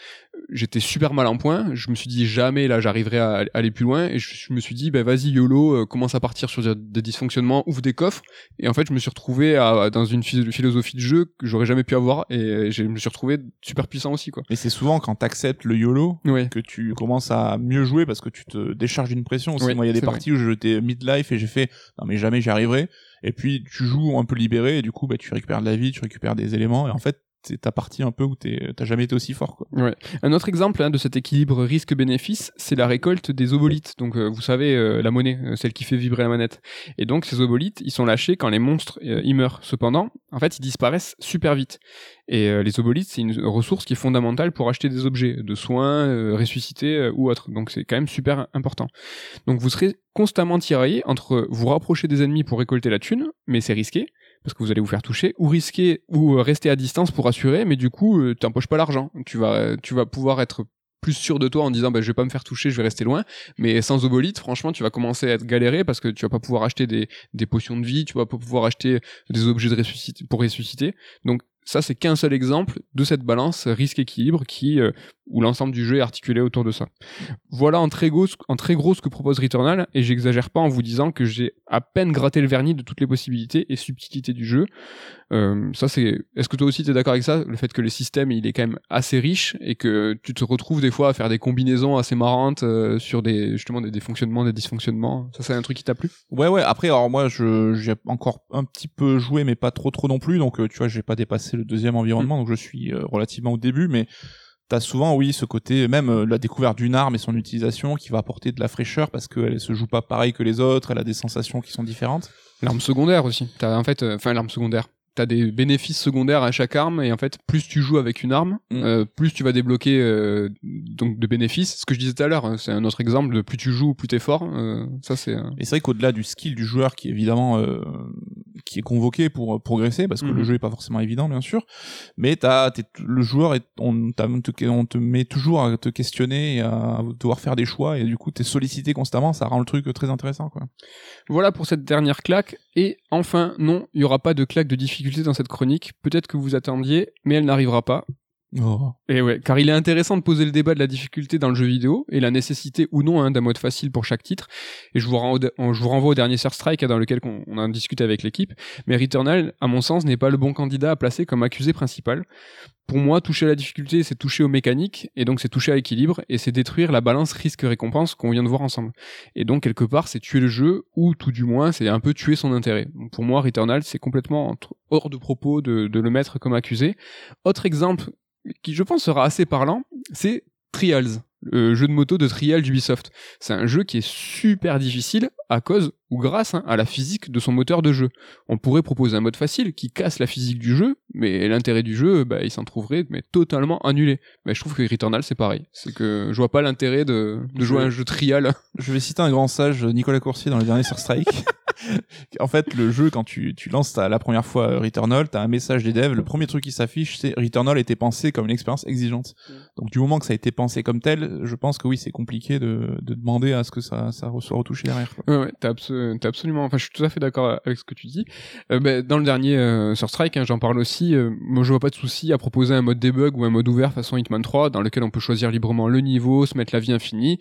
j'étais super mal en point. Je me suis dit jamais là j'arriverai à, aller plus loin et je, me suis dit ben vas-y YOLO euh, commence à partir sur des dysfonctionnements, ouvre des coffres et en fait je me suis retrouvé à, dans une philosophie de jeu que j'aurais jamais pu avoir et je me suis retrouvé super puissant aussi quoi. Et c'est souvent quand t'acceptes le YOLO que tu commences à mieux jouer parce que tu te décharges d'une pression aussi. Moi il y a des parties où j'étais midlife et j'ai fait non mais jamais j'y arriverai et puis tu joues un peu libéré et du coup bah tu récupères de la vie, tu récupères des éléments et en fait c'est ta partie un peu où t'as jamais été aussi fort. Ouais. Un autre exemple hein, de cet équilibre risque-bénéfice, c'est la récolte des obolites. Donc euh, vous savez, euh, la monnaie, euh, celle qui fait vibrer la manette. Et donc ces obolites, ils sont lâchés quand les monstres y meurent. Cependant, en fait, ils disparaissent super vite. Et les obolites, c'est une ressource qui est fondamentale pour acheter des objets de soins, ressuscités ou autres. Donc c'est quand même super important. Donc vous serez constamment tiraillé entre vous rapprocher des ennemis pour récolter la thune, mais c'est risqué parce que vous allez vous faire toucher, ou risquer ou euh, rester à distance pour assurer, mais du coup, euh, t'empoches pas l'argent. Tu vas, tu vas pouvoir être plus sûr de toi en disant bah, je vais pas me faire toucher, je vais rester loin. Mais sans obolite, franchement, tu vas commencer à être galéré parce que tu vas pas pouvoir acheter des, des potions de vie, tu vas pas pouvoir acheter des objets de ressusciter, pour ressusciter. Donc ça, c'est qu'un seul exemple de cette balance risque-équilibre qui, euh, où l'ensemble du jeu est articulé autour de ça. Voilà en très gros, en très gros ce que propose Returnal, et j'exagère pas en vous disant que j'ai à peine gratté le vernis de toutes les possibilités et subtilités du jeu. Euh, ça, c'est. Est-ce que toi aussi t'es d'accord avec ça, le fait que le système il est quand même assez riche et que tu te retrouves des fois à faire des combinaisons assez marrantes euh, sur des justement des, des, fonctionnements, des dysfonctionnements? Ça, c'est un truc qui t'a plu? Ouais, ouais. Après, alors moi, j'ai encore un petit peu joué, mais pas trop, trop non plus. Donc, tu vois, j'ai pas dépassé le deuxième environnement, mm. donc je suis euh, relativement au début, mais t'as souvent oui ce côté même euh, la découverte d'une arme et son utilisation qui va apporter de la fraîcheur parce qu'elle se joue pas pareil que les autres, elle a des sensations qui sont différentes. L'arme secondaire aussi. T'as en fait, euh, enfin l'arme secondaire t'as des bénéfices secondaires à chaque arme et en fait plus tu joues avec une arme mm. euh, plus tu vas débloquer euh, donc de bénéfices ce que je disais tout à l'heure hein, c'est un autre exemple de plus tu joues plus t'es fort euh, ça c'est et c'est vrai qu'au-delà du skill du joueur qui est évidemment qui est convoqué pour progresser parce que le mm. jeu est pas forcément évident bien sûr mais t'as le joueur est, on, on, te, on te met toujours à te questionner et à devoir faire des choix et du coup t'es sollicité constamment ça rend le truc très intéressant quoi voilà pour cette dernière claque et enfin non il y aura pas de claque de difficulté dans cette chronique, peut-être que vous attendiez, mais elle n'arrivera pas. Oh. Et ouais, car il est intéressant de poser le débat de la difficulté dans le jeu vidéo et la nécessité ou non hein, d'un mode facile pour chaque titre. Et je vous, renvoie au dernier Sur Strike hein, dans lequel on, on a discuté avec l'équipe. Mais Returnal, à mon sens, n'est pas le bon candidat à placer comme accusé principal. Pour moi, toucher à la difficulté, c'est toucher aux mécaniques, et donc c'est toucher à l'équilibre, et c'est détruire la balance risque-récompense qu'on vient de voir ensemble. Et donc, quelque part, c'est tuer le jeu, ou tout du moins, c'est un peu tuer son intérêt. pour moi, Returnal, c'est complètement hors de propos de le mettre comme accusé. Autre exemple qui je pense sera assez parlant, c'est Trials, le jeu de moto de Trial d'Ubisoft. C'est un jeu qui est super difficile à cause ou grâce hein, à la physique de son moteur de jeu. On pourrait proposer un mode facile qui casse la physique du jeu, mais l'intérêt du jeu, bah, il s'en trouverait mais totalement annulé. Mais je trouve que Returnal c'est pareil. C'est que je vois pas l'intérêt de, de jouer à un jeu Trial. Je vais citer un grand sage, Nicolas Coursier, dans le dernier Sur Strike. en fait, le jeu, quand tu, tu lances la première fois euh, Returnal, t'as un message des devs. Le premier truc qui s'affiche, c'est Returnal était pensé comme une expérience exigeante. Mm. Donc, du moment que ça a été pensé comme tel, je pense que oui, c'est compliqué de, de demander à ce que ça, ça soit retouché derrière. quoi. Ouais, ouais, t'as abso- t'as absolument. Enfin, je suis tout à fait d'accord avec ce que tu dis. Euh, ben, dans le dernier euh, sur Strike, hein, j'en parle aussi. euh, moi, je vois pas de souci à proposer un mode debug ou un mode ouvert façon Hitman 3, dans lequel on peut choisir librement le niveau, se mettre la vie infinie,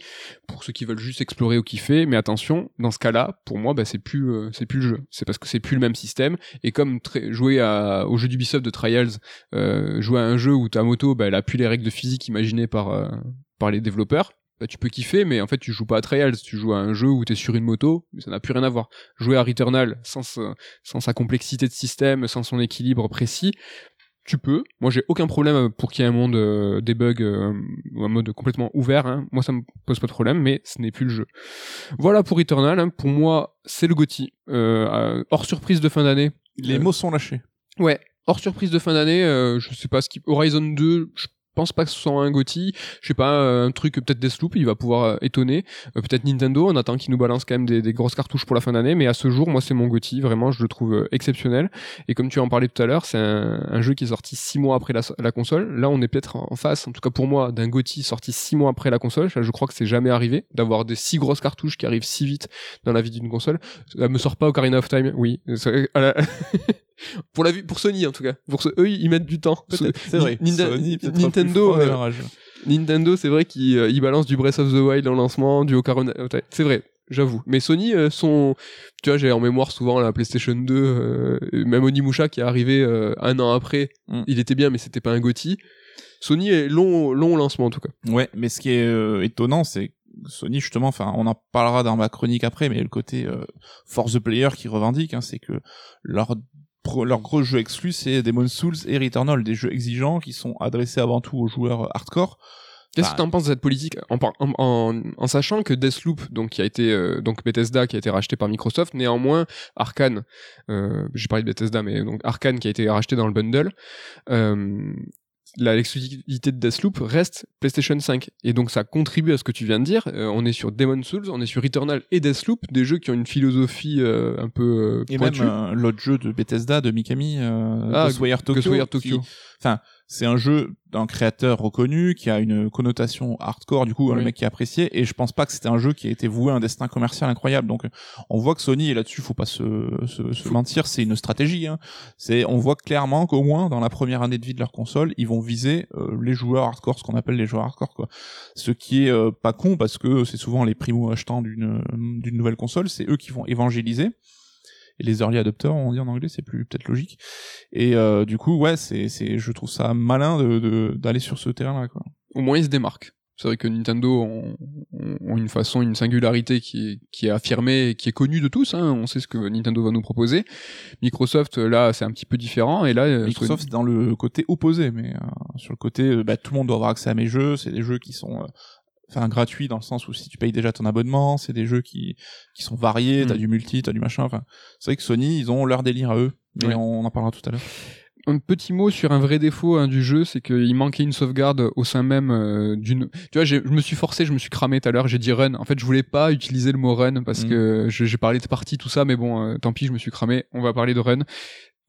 pour ceux qui veulent juste explorer ou kiffer. Mais attention, dans ce cas-là, pour moi, bah, c'est plus, euh, c'est plus le jeu. C'est parce que c'est plus le même système. Et comme jouer au jeu d'Ubisoft de Trials, euh, jouer à un jeu où ta moto, bah, elle a plus les règles de physique imaginées par euh, par les développeurs. Bah, tu peux kiffer, mais en fait, tu joues pas à Trials, tu joues à un jeu où t'es sur une moto, mais ça n'a plus rien à voir. Jouer à Returnal sans, sa complexité de système, sans son équilibre précis, tu peux. Moi, j'ai aucun problème pour qu'il y ait un monde euh, debug euh, ou un mode complètement ouvert. hein. Moi, ça me pose pas de problème, mais ce n'est plus le jeu. Voilà pour Returnal. hein. Pour moi, c'est le GOTY. Euh, euh, hors surprise de fin d'année. Les mots sont lâchés. Ouais, hors surprise de fin d'année, je sais pas ce qui Horizon 2, je pense pas que ce soit un GOTY, je sais pas euh, un truc peut-être Deathloop, il va pouvoir euh, étonner, Euh, peut-être Nintendo, on attend qu'il nous balance quand même des, grosses cartouches pour la fin d'année, mais à ce jour, moi c'est mon GOTY, vraiment je le trouve euh, exceptionnel. Et comme tu en parlais tout à l'heure, c'est un, jeu qui est sorti six mois après la, console. Là, on est peut-être en face, en tout cas pour moi, d'un GOTY sorti six mois après la console. Je crois que c'est jamais arrivé d'avoir des si grosses cartouches qui arrivent si vite dans la vie d'une console. Elle me sort pas Ocarina of Time, oui. Pour la vie, pour Sony en tout cas. Pour ce, eux, ils mettent du temps. C'est vrai. Ninda- Sony, peut-être Nintendo, euh. Nintendo, c'est vrai qu'ils euh, balancent du Breath of the Wild en lancement, du Ocarina Time. C'est vrai, j'avoue. Mais Sony euh, sont, tu vois, j'ai en mémoire souvent la PlayStation 2, euh, même Onimusha qui est arrivé euh, un an après. Mm. Il était bien, mais c'était pas un GOTY. Sony est long, long au lancement en tout cas. Ouais, mais ce qui est euh, étonnant, c'est Sony justement, enfin, on en parlera dans ma chronique après, mais le côté euh, force the player qui revendique, hein, c'est que pro- leur gros jeu exclu, c'est Demon's Souls et Returnal, des jeux exigeants qui sont adressés avant tout aux joueurs hardcore. Qu'est-ce Bah, que t'en penses de cette politique? En, en, en, en sachant que Deathloop, donc qui a été euh, donc Bethesda qui a été racheté par Microsoft, néanmoins Arkane, euh, j'ai parlé de Bethesda, mais donc Arkane qui a été racheté dans le bundle, euh, l'exclusivité de Deathloop reste PlayStation 5 et donc ça contribue à ce que tu viens de dire. Euh, on est sur Demon's Souls, on est sur Returnal et Deathloop, des jeux qui ont une philosophie euh, un peu euh, Et pointue. même euh, l'autre jeu de Bethesda, de Mikami, euh, Ah, Ghostwire Tokyo. Ghostwire qui- Tokyo. Enfin, c'est un jeu d'un créateur reconnu qui a une connotation hardcore du coup Oui. le mec qui est apprécié et je pense pas que c'était un jeu qui a été voué à un destin commercial incroyable donc on voit que Sony et là-dessus faut pas se, se, se mentir c'est une stratégie hein. c'est on voit clairement qu'au moins dans la première année de vie de leur console ils vont viser euh, les joueurs hardcore ce qu'on appelle les joueurs hardcore quoi ce qui est euh, pas con parce que c'est souvent les primo achetants d'une d'une nouvelle console c'est eux qui vont évangéliser les early adopters on dit en anglais c'est plus peut-être logique et euh, du coup ouais c'est c'est je trouve ça malin de de- d'aller sur ce terrain là quoi au moins ils se démarquent. C'est vrai que Nintendo ont, ont- une façon, une singularité qui est, qui est affirmée et qui est connue de tous. Hein. On sait ce que Nintendo va nous proposer. Microsoft, là, c'est un petit peu différent. Et là, euh, Microsoft c'est dans le côté opposé mais euh, sur le côté euh, bah, tout le monde doit avoir accès à mes jeux c'est des jeux qui sont euh, enfin gratuits dans le sens où si tu payes déjà ton abonnement c'est des jeux qui qui sont variés Mm. t'as du multi t'as du machin enfin c'est vrai que Sony ils ont leur délire à eux mais Ouais. on en parlera tout à l'heure un petit mot sur un vrai défaut hein, du jeu, c'est qu'il manquait une sauvegarde au sein même euh, d'une. Tu vois, je me suis forcé, je me suis cramé tout à l'heure. J'ai dit run. En fait, je voulais pas utiliser le mot run parce Mhm. que j'ai parlé de partie tout ça, mais bon, euh, tant pis, je me suis cramé. On va parler de run.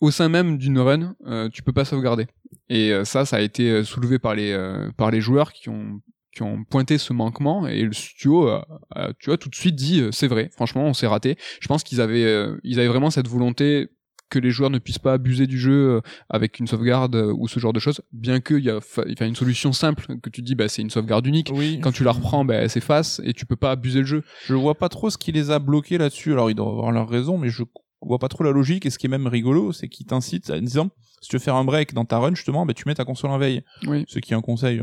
Au sein même d'une run, euh, tu peux pas sauvegarder. Et euh, ça, ça a été soulevé par les euh, par les joueurs qui ont qui ont pointé ce manquement et le studio a, a, tu vois tout de suite dit euh, c'est vrai. Franchement on s'est raté. Je pense qu'ils avaient euh, ils avaient vraiment cette volonté que les joueurs ne puissent pas abuser du jeu euh, avec une sauvegarde ou ce genre de choses. Bien qu'il y a une solution simple que tu dis bah c'est une sauvegarde unique. Oui. Quand tu la reprends bah, elle s'efface et tu peux pas abuser le jeu. Je vois pas trop ce qui les a bloqués là-dessus. Alors ils doivent avoir leur raison, mais je vois pas trop la logique. Et ce qui est même rigolo, c'est qu'ils t'incitent en disant, si tu veux faire un break dans ta run, justement, bah, tu mets ta console en veille. oui. Ce qui est un conseil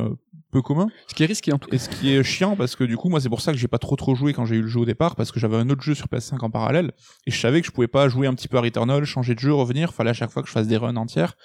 peu commun. ce qui est risqué en tout cas Et ce qui est chiant, parce que du coup, moi, c'est pour ça que j'ai pas trop trop joué quand j'ai eu le jeu au départ, parce que j'avais un autre jeu sur PS5 en parallèle, et je savais que je pouvais pas jouer un petit peu à Returnal, changer de jeu, revenir, fallait à chaque fois que je fasse des runs entières.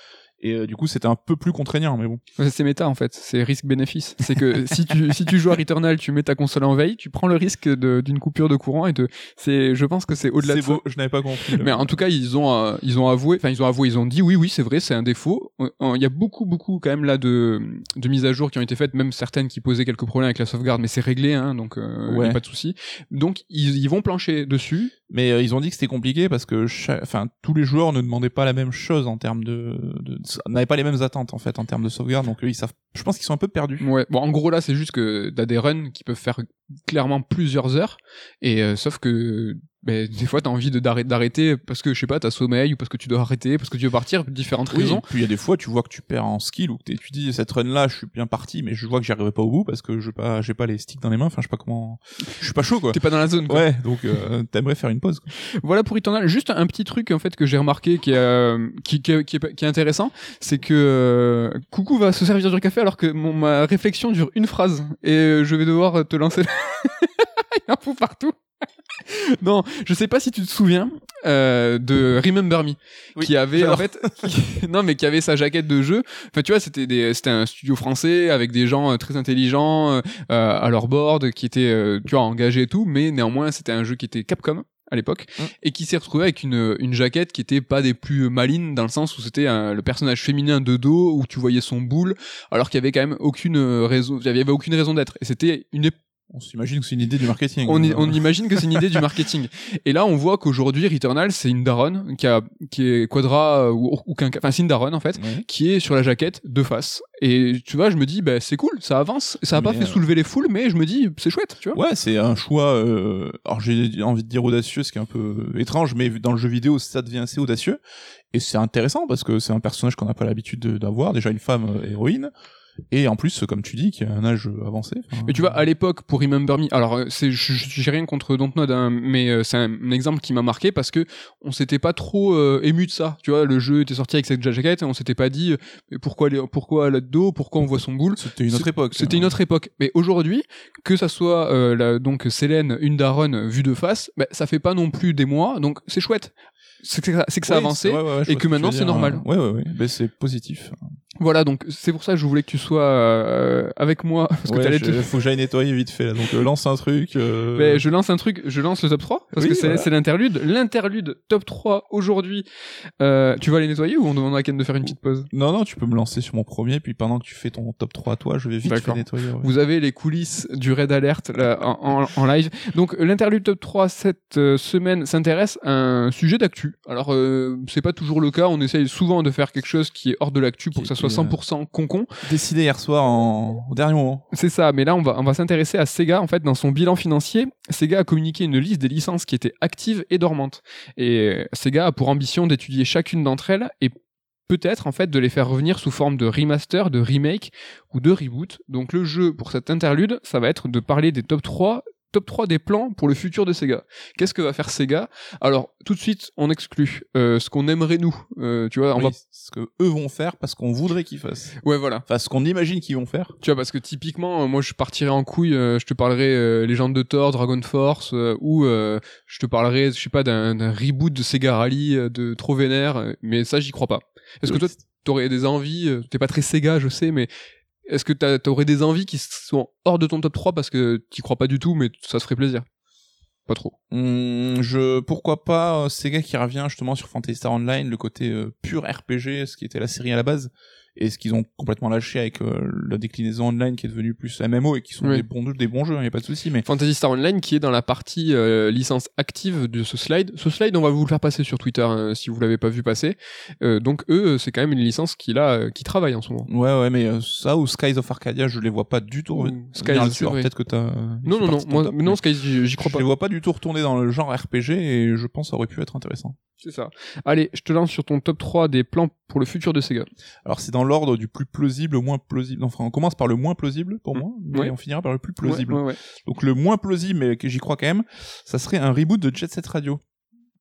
Et euh, du coup, c'était un peu plus contraignant, mais bon. C'est méta en fait, c'est risque-bénéfice. C'est que si tu si tu joues à Returnal, tu mets ta console en veille, tu prends le risque d'une coupure de courant et de c'est je pense que c'est au-delà de ça. beau, je n'avais pas compris. Mais en tout cas, ils ont euh, ils ont avoué, enfin ils ont avoué, ils ont dit oui oui c'est vrai, c'est un défaut. Euh, euh, Il y a beaucoup beaucoup quand même là de de mises à jour qui ont été faites, même certaines qui posaient quelques problèmes avec la sauvegarde, mais c'est réglé hein, donc euh, y a pas de souci. Donc ils, ils vont plancher dessus Mais euh, ils ont dit que c'était compliqué parce que enfin tous les joueurs ne demandaient pas la même chose en termes de, de... n'avaient pas les mêmes attentes en fait en termes de sauvegarde. Donc eux, ils savent. Je pense qu'ils sont un peu perdus. Ouais, bon, en gros, là, c'est juste que t'as des runs qui peuvent faire clairement plusieurs heures, et euh, sauf que ben, des fois, t'as envie de d'arrêter, d'arrêter parce que, je sais pas, t'as sommeil, ou parce que tu dois arrêter, parce que tu veux partir, pour différentes Oui, raisons. Puis il y a des fois, tu vois que tu perds en skill ou que tu dis cette run là, je suis bien parti, mais je vois que j'y arriverai pas au bout parce que je pas, j'ai pas les sticks dans les mains. Enfin, je sais pas comment. Je suis pas chaud quoi. T'es pas dans la zone, quoi. Ouais, donc euh, t'aimerais faire une pause. Quoi. Voilà pour Eternal. Juste un petit truc en fait que j'ai remarqué qui est, euh, qui, qui, qui est, qui est intéressant, c'est que euh, Coucou va se servir du café alors que mon, ma réflexion dure une phrase et euh, je vais devoir te lancer. Il y a un partout. non, je sais pas si tu te souviens euh, de Remember Me, Oui, qui avait en j'adore. fait, qui- non mais qui avait sa jaquette de jeu. Enfin tu vois, c'était des, c'était un studio français avec des gens euh, très intelligents euh, à leur board, qui étaient, euh, tu vois, engagés et tout, mais néanmoins c'était un jeu qui était Capcom à l'époque Mm. et qui s'est retrouvé avec une, une jaquette qui était pas des plus malines dans le sens où c'était un- le personnage féminin de dos où tu voyais son boule alors qu'il y avait quand même aucune raison il y avait aucune raison d'être et c'était une On s'imagine que c'est une idée du marketing. on, Euh, on imagine que c'est une idée du marketing et là on voit qu'aujourd'hui Returnal c'est une daronne qui a qui est quadra euh, ou, ou qu'un enfin c'est une daronne en fait ouais. qui est sur la jaquette de face et tu vois je me dis bah c'est cool ça avance ça a pas fait euh, soulever les foules mais je me dis c'est chouette tu vois Ouais, c'est un choix. Euh... Alors j'ai envie de dire audacieux, ce qui est un peu étrange, mais dans le jeu vidéo, ça devient assez audacieux. Et c'est intéressant parce que c'est un personnage qu'on n'a pas l'habitude de- d'avoir. Déjà une femme euh, héroïne, et en plus, comme tu dis, qui a un âge avancé. Mais tu vois, à l'époque, pour Remember Me, alors euh, c'est, j'ai rien contre Dontnod, hein, mais euh, c'est un, un exemple qui m'a marqué parce que on s'était pas trop euh, ému de ça. Tu vois, le jeu était sorti avec cette jaquette et on s'était pas dit euh, pourquoi les- pourquoi là-dedans, pourquoi on voit son boule? C'était une autre époque. C'était une autre époque. Mais aujourd'hui, que ça soit euh, la- donc Célène, une daronne vue de face, bah, ça fait pas non plus des mois, donc c'est chouette. C'est que ça, c'est que ça a avancé. c'est- ouais, ouais, ouais, je et que maintenant, c'est normal. Ouais, ouais, ouais. Ben, c'est positif. Voilà, donc c'est pour ça que je voulais que tu sois euh, avec moi parce que Ouais, t'allais je- te Faut que j'aille nettoyer vite fait là. Donc euh, lance un truc. euh, Ben, je lance un truc, je lance le top 3 parce Oui, que c'est voilà. c'est l'interlude. L'interlude top 3 aujourd'hui. Euh, tu vas les nettoyer ou on demande à Ken de faire une petite pause? Non, non, tu peux me lancer sur mon premier, puis pendant que tu fais ton top 3 à toi, je vais vite fait nettoyer. ouais. Vous avez les coulisses du Red Alert là, en, en- en live. Donc l'interlude top 3 cette euh, semaine s'intéresse à un sujet d'actu. Alors euh, c'est pas toujours le cas, on essaye souvent de faire quelque chose qui est hors de l'actu pour que ça soit était, euh, 100% concon. Décidé hier soir en... au dernier moment. C'est ça, mais là on va, on va s'intéresser à Sega. En fait, dans son bilan financier, Sega a communiqué une liste des licences qui étaient actives et dormantes. Et euh, Sega a pour ambition d'étudier chacune d'entre elles et peut-être en fait de les faire revenir sous forme de remaster, de remake ou de reboot. Donc le jeu pour cette interlude, ça va être de parler des top 3 top 3 des plans pour le futur de Sega. Qu'est-ce que va faire Sega? Alors tout de suite, on exclut euh, ce qu'on aimerait nous. Euh, tu vois, on Oui, va Ce que eux vont faire parce qu'on voudrait qu'ils fassent. Ouais, voilà. Enfin, ce qu'on imagine qu'ils vont faire. Tu vois, parce que typiquement, euh, moi, je partirais en couille, euh, je te parlerai Légende de Thor, Dragon Force, ou je te parlerai, je sais pas, d'un reboot de Sega Rally, de trop vénère, mais ça, j'y crois pas. Est-ce que toi, t'aurais des envies, t'es pas très Sega, je sais, mais est-ce que t'aurais des envies qui sont hors de ton top 3 parce que t'y crois pas du tout, mais ça ferait plaisir? Pas trop. Hum, je pourquoi pas euh, Sega qui revient justement sur Fantasy Star Online, le côté euh, pur RPG, ce qui était la série à la base, et ce qu'ils ont complètement lâché avec euh, la déclinaison online qui est devenue plus MMO et qui sont Oui. des bons jeux, des bons jeux, y a pas de souci. Mais Fantasy Star Online qui est dans la partie euh, licence active de ce slide. Ce slide, on va vous le faire passer sur Twitter hein, si vous l'avez pas vu passer. Euh, donc eux, c'est quand même une licence qui là, qui travaille en ce moment. ouais, ouais, mais ça ou Skies of Arcadia, je les vois pas du tout. Skies. Peut-être que t'as. Non, non, non, moi, non, Sky, j'y crois je pas. les vois pas du tout retourner dans le genre RPG et je pense que ça aurait pu être intéressant. C'est ça. Allez, je te lance sur ton top 3 des plans pour le futur de Sega. Alors c'est dans l'ordre du plus plausible au moins plausible. Enfin, on commence par le moins plausible pour Mm. moi, mais Ouais. on finira par le plus plausible. Ouais, ouais, ouais. Donc le moins plausible, mais que j'y crois quand même, ça serait un reboot de Jet Set Radio.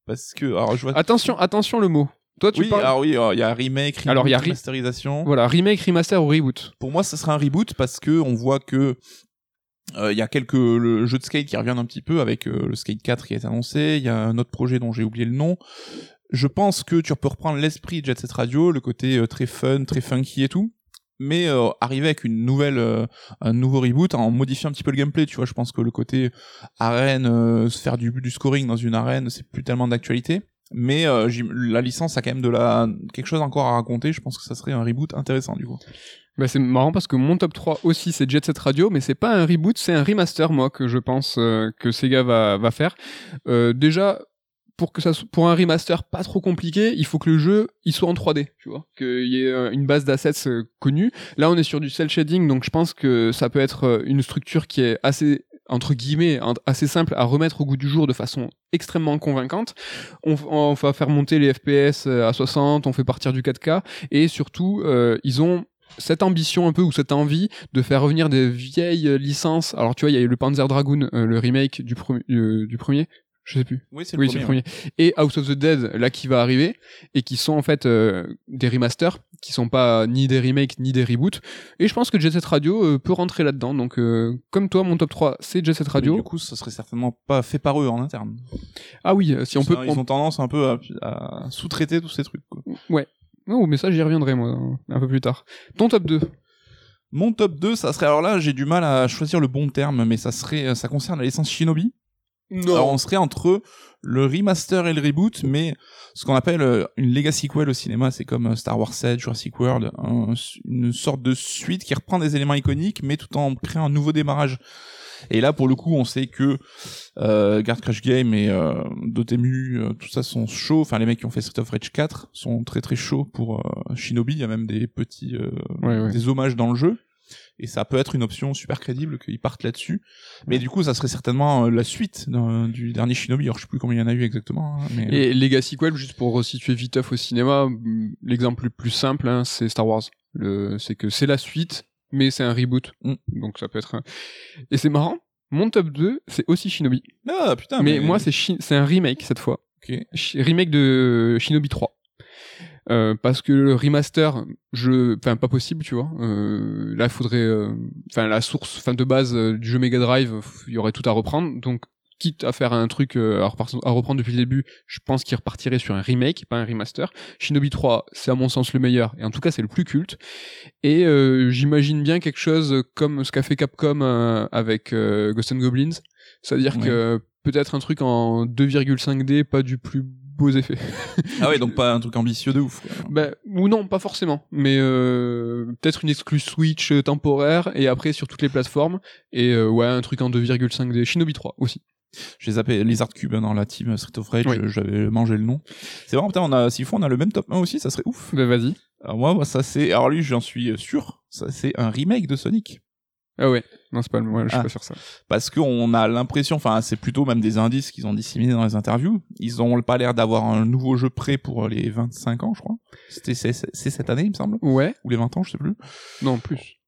Parce que, alors je vois. Attention, attention le mot. Toi, tu oui, parles. alors oui, il y a remake, reboot, Alors, y a re- remasterisation. Voilà, remake, remaster ou reboot. Pour moi, ça serait un reboot parce que on voit que euh, il y a quelques le jeu de skate qui reviennent un petit peu avec euh, le Skate 4 qui est annoncé. Il y a un autre projet dont j'ai oublié le nom. Je pense que tu peux reprendre l'esprit de Jet Set Radio, le côté euh, très fun, très funky et tout, mais euh, arriver avec une nouvelle, euh, un nouveau reboot en modifiant un petit peu le gameplay. Tu vois, je pense que le côté arène, euh, se faire du, du scoring dans une arène, c'est plus tellement d'actualité. Mais euh, la licence a quand même de la quelque chose encore à raconter. Je pense que ça serait un reboot intéressant du coup. Bah, c'est marrant parce que mon top 3 aussi c'est Jet Set Radio, mais c'est pas un reboot, c'est un remaster, moi, que je pense euh, que Sega va, va faire. Euh, déjà, pour que ça so- pour un remaster pas trop compliqué, il faut que le jeu il soit en 3D, tu vois, qu'il y ait euh, une base d'assets euh, connue. Là, on est sur du cel shading, donc je pense que ça peut être euh, une structure qui est assez entre guillemets assez simple à remettre au goût du jour de façon extrêmement convaincante. On, va faire monter les FPS à 60, on fait partir du 4K et surtout ils ont cette ambition un peu ou cette envie de faire revenir des vieilles licences. Alors tu vois, il y a eu le Panzer Dragoon, le remake du, du premier, je sais plus. Oui, c'est Oui, c'est le premier. Et House of the Dead, là, qui va arriver, et qui sont en fait euh, des remasters, qui sont pas ni des remakes ni des reboots. Et je pense que Jet Set Radio euh, peut rentrer là-dedans. Donc, euh, comme toi, mon top 3, c'est Jet Set Radio. Du coup, ça serait certainement pas fait par eux en interne. Ah oui, euh, si on peut. Ils ont tendance un peu à, à sous-traiter tous ces trucs. Quoi. Ouais. Oh, mais ça, j'y reviendrai, moi, un peu plus tard. Ton top 2 Mon top 2, ça serait alors là, j'ai du mal à choisir le bon terme, mais ça serait, ça concerne la licence Shinobi. Alors on serait entre le remaster et le reboot, mais ce qu'on appelle euh, une legacy sequel au cinéma, c'est comme euh, Star Wars 7, Jurassic World, un- une sorte de suite qui reprend des éléments iconiques, mais tout en créant un nouveau démarrage. Et là, pour le coup, on sait que euh, Guard Crush Game et euh, Dotemu, euh, tout ça sont chauds. Enfin, les mecs qui ont fait Street of Rage 4 sont très très chauds pour euh, Shinobi. Il y a même des petits euh, Ouais, ouais. des hommages dans le jeu. Et ça peut être une option super crédible qu'ils partent là-dessus. Mais du coup, ça serait certainement euh, la suite du dernier Shinobi. Alors, je sais plus combien il y en a eu exactement. hein, mais... Et Legacy Sequel, juste pour resituer viteuf au cinéma, mm, l'exemple le plus simple, hein, c'est Star Wars. Le, c'est que c'est la suite, mais c'est un reboot. Mm. Donc ça peut être un... Et c'est marrant, mon top 2, c'est aussi Shinobi. Ah, putain, mais, moi, c'est un remake cette fois. Remake de Shinobi 3. Euh, parce que le remaster, je, enfin pas possible, tu vois. Euh, là, il faudrait, euh, enfin la source, fin de base euh, du jeu Mega Drive, il y aurait tout à reprendre. Donc, quitte à faire un truc euh, à, reprendre depuis le début, je pense qu'il repartirait sur un remake, pas un remaster. Shinobi 3, c'est à mon sens le meilleur, et en tout cas c'est le plus culte. Et euh, j'imagine bien quelque chose comme ce qu'a fait Capcom euh, avec euh, Ghost and Goblins, c'est-à-dire Ouais. que peut-être un truc en 2,5D, pas du plus beaux effets. Ah ouais, donc pas un truc ambitieux de ouf. quoi. Ben, ou non, pas forcément, mais euh, peut-être une exclue Switch euh, temporaire et après sur toutes les plateformes et euh, ouais un truc en 2,5D Shinobi 3 aussi. J'ai zappé Lizard Cube hein, dans la team Street of Rage, Oui. euh, j'avais mangé le nom. C'est vraiment, putain, on a, s'il faut, on a le même top 1 aussi, ça serait ouf. Ben vas-y. Alors moi, moi, ça c'est, alors lui, j'en suis sûr, ça c'est un remake de Sonic. Ah ouais, non c'est pas le moi je suis Ah. pas sur ça. parce qu'on a l'impression, enfin c'est plutôt même des indices qu'ils ont disséminés dans les interviews, ils ont pas l'air d'avoir un nouveau jeu prêt pour les 25 ans, je crois. C'était c'est, c'est cette année, il me semble, Ouais, ou les 20 ans, je sais plus. non plus.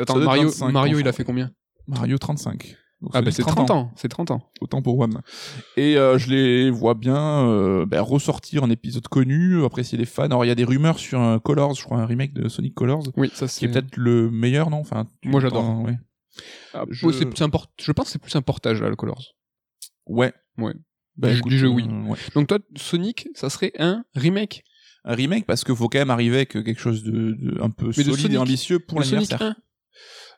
Attends, Mario 25, Mario il a fait combien? Mario 35. Donc, Ah bah c'est 30 ans, c'est 30 ans. autant pour One. Et euh, je les vois bien euh, ben, ressortir en épisode connu, apprécier les fans. Alors il y a des rumeurs sur un Colors, je crois un remake de Sonic Colors, Oui, ça qui c'est est peut-être le meilleur, non? Enfin, Moi, j'adore. Ouais. Ah, je- ouais, plus je pense que c'est plus un portage là le Colors. Ouais. Ouais. Bah, Du- écoute, jeu, euh, oui. ouais. Donc toi Sonic, ça serait un remake Un remake parce qu'il faut quand même arriver avec quelque chose de, de un peu Mais de solide et ambitieux pour l'anniversaire.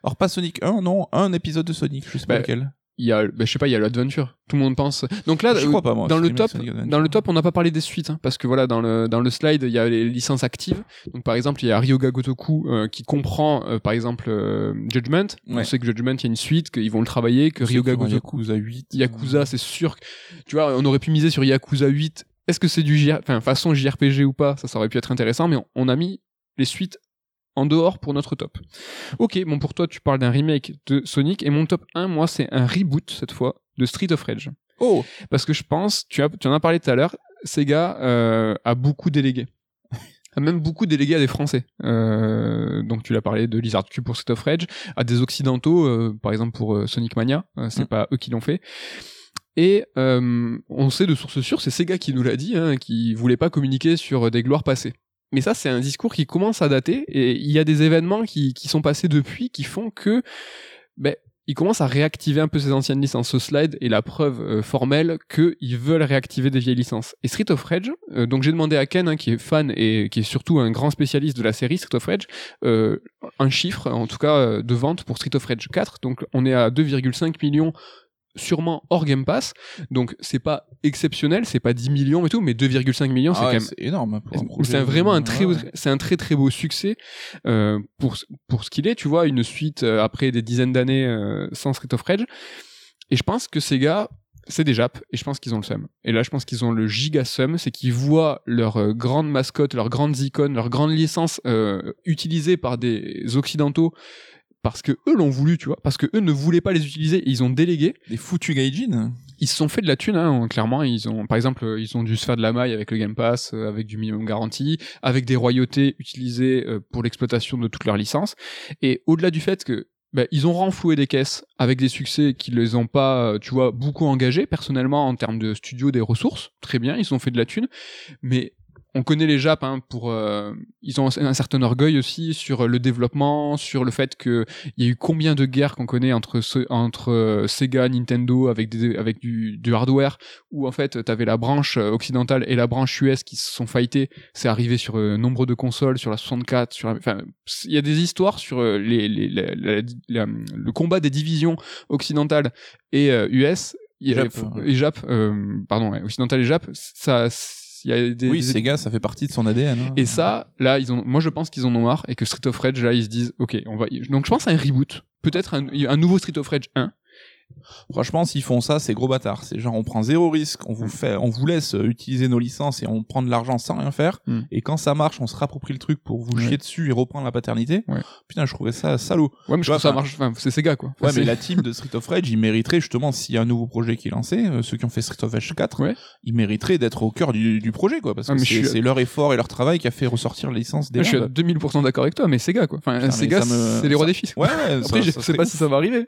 1. Alors pas Sonic 1, non, un épisode de Sonic, je sais pas Bah, lequel. Il y a ben, je sais pas, il y a l'Adventure. Tout le monde pense. Donc là Je crois pas moi. dans le top. Dans le top, on n'a pas parlé des suites, hein, parce que voilà, dans le dans le slide, il y a les licences actives. Donc par exemple, il y a Ryoga Gotoku euh, qui comprend, euh, par exemple, euh, Judgment. On sait que Judgment, il y a une suite, qu'ils vont le travailler, que Ryoga Gotoku, Yakuza 8. Yakuza, c'est sûr. que- Tu vois, on aurait pu miser sur Yakuza 8. Est-ce que c'est du JR... enfin façon JRPG ou pas Ça, ça aurait pu être intéressant, mais on, on a mis les suites en dehors pour notre top. Ok, bon pour toi, tu parles d'un remake de Sonic et mon top 1, moi, c'est un reboot cette fois de Street of Rage. Oh, Parce que je pense, tu, as, tu en as parlé tout à l'heure, Sega euh, a beaucoup délégué. A même beaucoup délégué à des Français. Euh, donc tu l'as parlé de Lizard Cube pour Street of Rage, à des Occidentaux, euh, par exemple pour Sonic Mania, c'est Mm. pas eux qui l'ont fait. Et on sait de source sûre, c'est Sega qui nous l'a dit, hein, qui voulait pas communiquer sur des gloires passées. Mais ça, c'est un discours qui commence à dater, et il y a des événements qui, qui sont passés depuis qui font que ben, ils commencent à réactiver un peu ces anciennes licences. Ce slide est la preuve euh, formelle qu'ils veulent réactiver des vieilles licences. Et Street of Rage, euh, donc j'ai demandé à Ken, hein, qui est fan et qui est surtout un grand spécialiste de la série Street of Rage, euh, un chiffre, en tout cas, de vente pour Street of Rage 4. Donc on est à 2,5 millions sûrement hors Game Pass. Donc c'est pas exceptionnel, c'est pas 10 millions et tout, mais 2,5 millions, c'est ah ouais, quand même énorme. projet. c'est vraiment un très, Ouais. c'est un très très beau succès euh, pour pour ce qu'il est. Tu vois, une suite euh, après des dizaines d'années euh, sans Street of Rage. Et je pense que Sega, c'est des Japs et je pense qu'ils ont le seum. Et là, je pense qu'ils ont le giga seum, c'est qu'ils voient leurs grandes mascottes, leurs grandes icônes, leurs grandes licences utilisées par des occidentaux parce que eux l'ont voulu, tu vois, parce que eux ne voulaient pas les utiliser, ils ont délégué. Des foutus gaijin. Ils se sont fait de la thune, hein, clairement. Ils ont, par exemple, euh, ils ont dû se faire de la maille avec le Game Pass, euh, avec du minimum garantie, avec des royautés utilisées euh, pour l'exploitation de toutes leurs licences. Et au-delà du fait que bah, ils ont renfloué des caisses avec des succès qui les ont pas, tu vois, beaucoup engagés personnellement en termes de studio, des ressources. Très bien, ils ont fait de la thune. Mais on connaît les Japs hein, pour euh, ils ont un certain orgueil aussi sur le développement sur le fait que il y a eu combien de guerres qu'on connaît entre entre euh, Sega Nintendo avec des avec du, du hardware où en fait tu avais la branche occidentale et la branche US qui se sont fightées. C'est arrivé sur euh, nombre de consoles sur la 64 sur enfin il y a des histoires sur les, les, le combat des divisions occidentales et US et Jap, pardon, occidental et Jap, ça, il y a des, oui, Sega, ça fait partie de son ADN. Hein. Et ça, là, ils ont, moi, je pense qu'ils en ont marre et que Street of Rage, là, ils se disent, ok, on va. Donc, je pense à un reboot, peut-être un, un nouveau Street of Rage 1 Franchement, s'ils font ça, c'est gros bâtard. C'est genre on prend zéro risque, on vous mm. fait, on vous laisse euh, utiliser nos licences et on prend de l'argent sans rien faire. Mm. Et quand ça marche, on se rapproprie le truc pour vous chier dessus et reprendre la paternité. Putain, je trouvais ça salaud. Ouais, mais je trouve ça marche. Enfin, c'est Sega quoi. ouais, mais la team de Street of Rage, ils mériteraient justement s'il y a un nouveau projet qui est lancé, euh, ceux qui ont fait Street of Rage 4, ils mériteraient d'être au cœur du, du projet quoi, parce ah, que c'est leur effort et leur travail qui a fait ressortir la licence des. Je suis à 2000% d'accord avec toi, mais Sega quoi. Enfin, Sega, c'est les rois des fils. Ouais. Après, je sais pas si ça va arriver.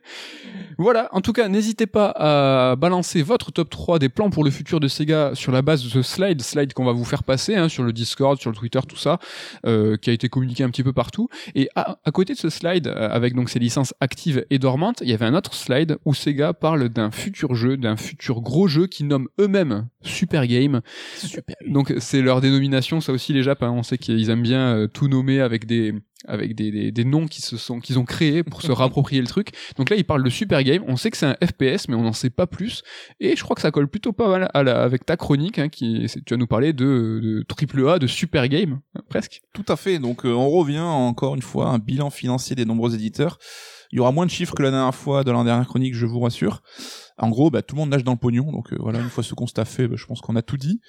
Voilà. En tout cas, n'hésitez pas à balancer votre top 3 des plans pour le futur de Sega sur la base de ce slide, slide qu'on va vous faire passer hein, sur le Discord, sur le Twitter, tout ça, euh, qui a été communiqué un petit peu partout. Et à, côté de ce slide, euh, avec donc ses licences actives et dormantes, il y avait un autre slide où Sega parle d'un futur jeu, d'un futur gros jeu qui nomme eux-mêmes Super Game. Super. Donc c'est leur dénomination, ça aussi les Japs, hein, on sait qu'ils aiment bien euh, tout nommer avec des avec des, des, des, noms qui se sont qu'ils ont créés pour se rapproprier le truc. Donc là, ils parlent de Super Game. On sait que c'est un FPS, mais on n'en sait pas plus. Et je crois que ça colle plutôt pas mal à la, avec ta chronique, hein, qui tu vas nous parler de, triple A, de Super Game, hein, presque. Tout à fait. Donc euh, on revient encore une fois un bilan financier des nombreux éditeurs. Il y aura moins de chiffres que la dernière fois de la dernière chronique, je vous rassure. En gros, bah, tout le monde nage dans le pognon, donc euh, voilà, une fois ce constat fait, bah, je pense qu'on a tout dit.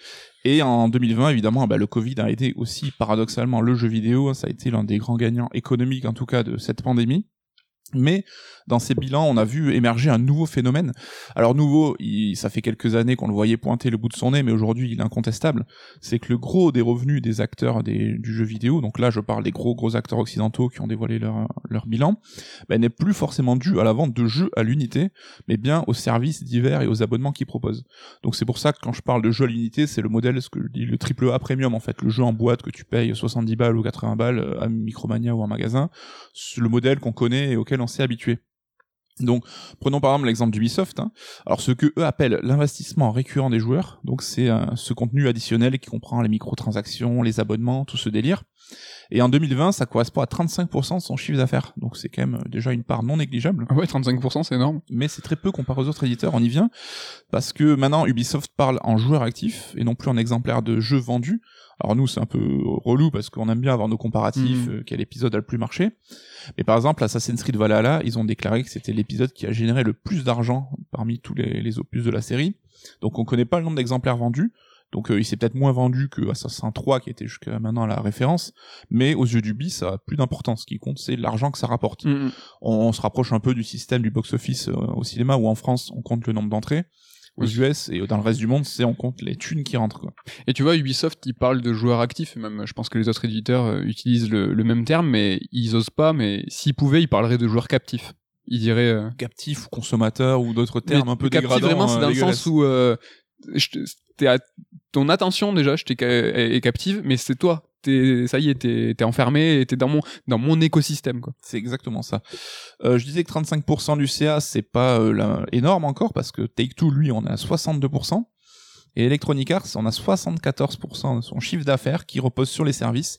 Et en 2020, évidemment, bah, le Covid a aidé aussi paradoxalement le jeu vidéo, ça a été l'un des grands gagnants économiques en tout cas de cette pandémie. Mais dans ces bilans, on a vu émerger un nouveau phénomène. Alors nouveau, ça fait quelques années qu'on le voyait pointer le bout de son nez, mais aujourd'hui il est incontestable. C'est que le gros des revenus des acteurs du jeu vidéo, donc là je parle des gros gros acteurs occidentaux qui ont dévoilé leur, leur bilan, ben, n'est plus forcément dû à la vente de jeux à l'unité, mais bien aux services divers et aux abonnements qu'ils proposent. Donc c'est pour ça que quand je parle de jeux à l'unité, c'est le modèle, ce que je dis, le triple A premium en fait, le jeu en boîte que tu payes 70 balles ou 80 balles à Micromania ou en magasin, le modèle qu'on connaît et auquel on s'est habitué. Donc, prenons par exemple l'exemple d'Ubisoft. Hein. Alors, ce que eux appellent l'investissement récurrent des joueurs, donc c'est euh, ce contenu additionnel qui comprend les microtransactions, les abonnements, tout ce délire. Et en 2020, ça correspond à 35% de son chiffre d'affaires. Donc, c'est quand même déjà une part non négligeable. Ah ouais, 35%, c'est énorme. Mais c'est très peu comparé aux autres éditeurs. On y vient parce que maintenant, Ubisoft parle en joueur actif et non plus en exemplaire de jeux vendus. Alors nous, c'est un peu relou parce qu'on aime bien avoir nos comparatifs, mhm. euh, quel épisode a le plus marché. Mais par exemple, Assassin's Creed Valhalla, ils ont déclaré que c'était l'épisode qui a généré le plus d'argent parmi tous les, opus de la série. Donc on connaît pas le nombre d'exemplaires vendus. Donc euh, il s'est peut-être moins vendu que Assassin 3 qui était jusqu'à maintenant la référence, mais aux yeux du bis, ça a plus d'importance. Ce qui compte, c'est l'argent que ça rapporte. Mhm. On, se rapproche un peu du système du box-office euh, au cinéma où en France on compte le nombre d'entrées aux US et dans le reste du monde, c'est on compte les thunes qui rentrent. Quoi. Et tu vois, Ubisoft, ils parlent de joueurs actifs, et même je pense que les autres éditeurs euh, utilisent le, même terme, mais ils osent pas, mais s'ils pouvaient, ils parleraient de joueurs captifs. Ils diraient... Euh... Captifs ou consommateurs ou d'autres termes un peu captif, dégradants. vraiment, c'est dans le sens où euh, ton attention déjà je est captive, mais c'est toi ça y est, t'es, t'es enfermé, t'es dans mon, dans mon écosystème, quoi. C'est exactement ça. Euh, je disais que 35% du CA, c'est pas euh, énorme encore, parce que Take-Two, lui, on a 62%. Et Electronic Arts, on a 74% de son chiffre d'affaires qui repose sur les services.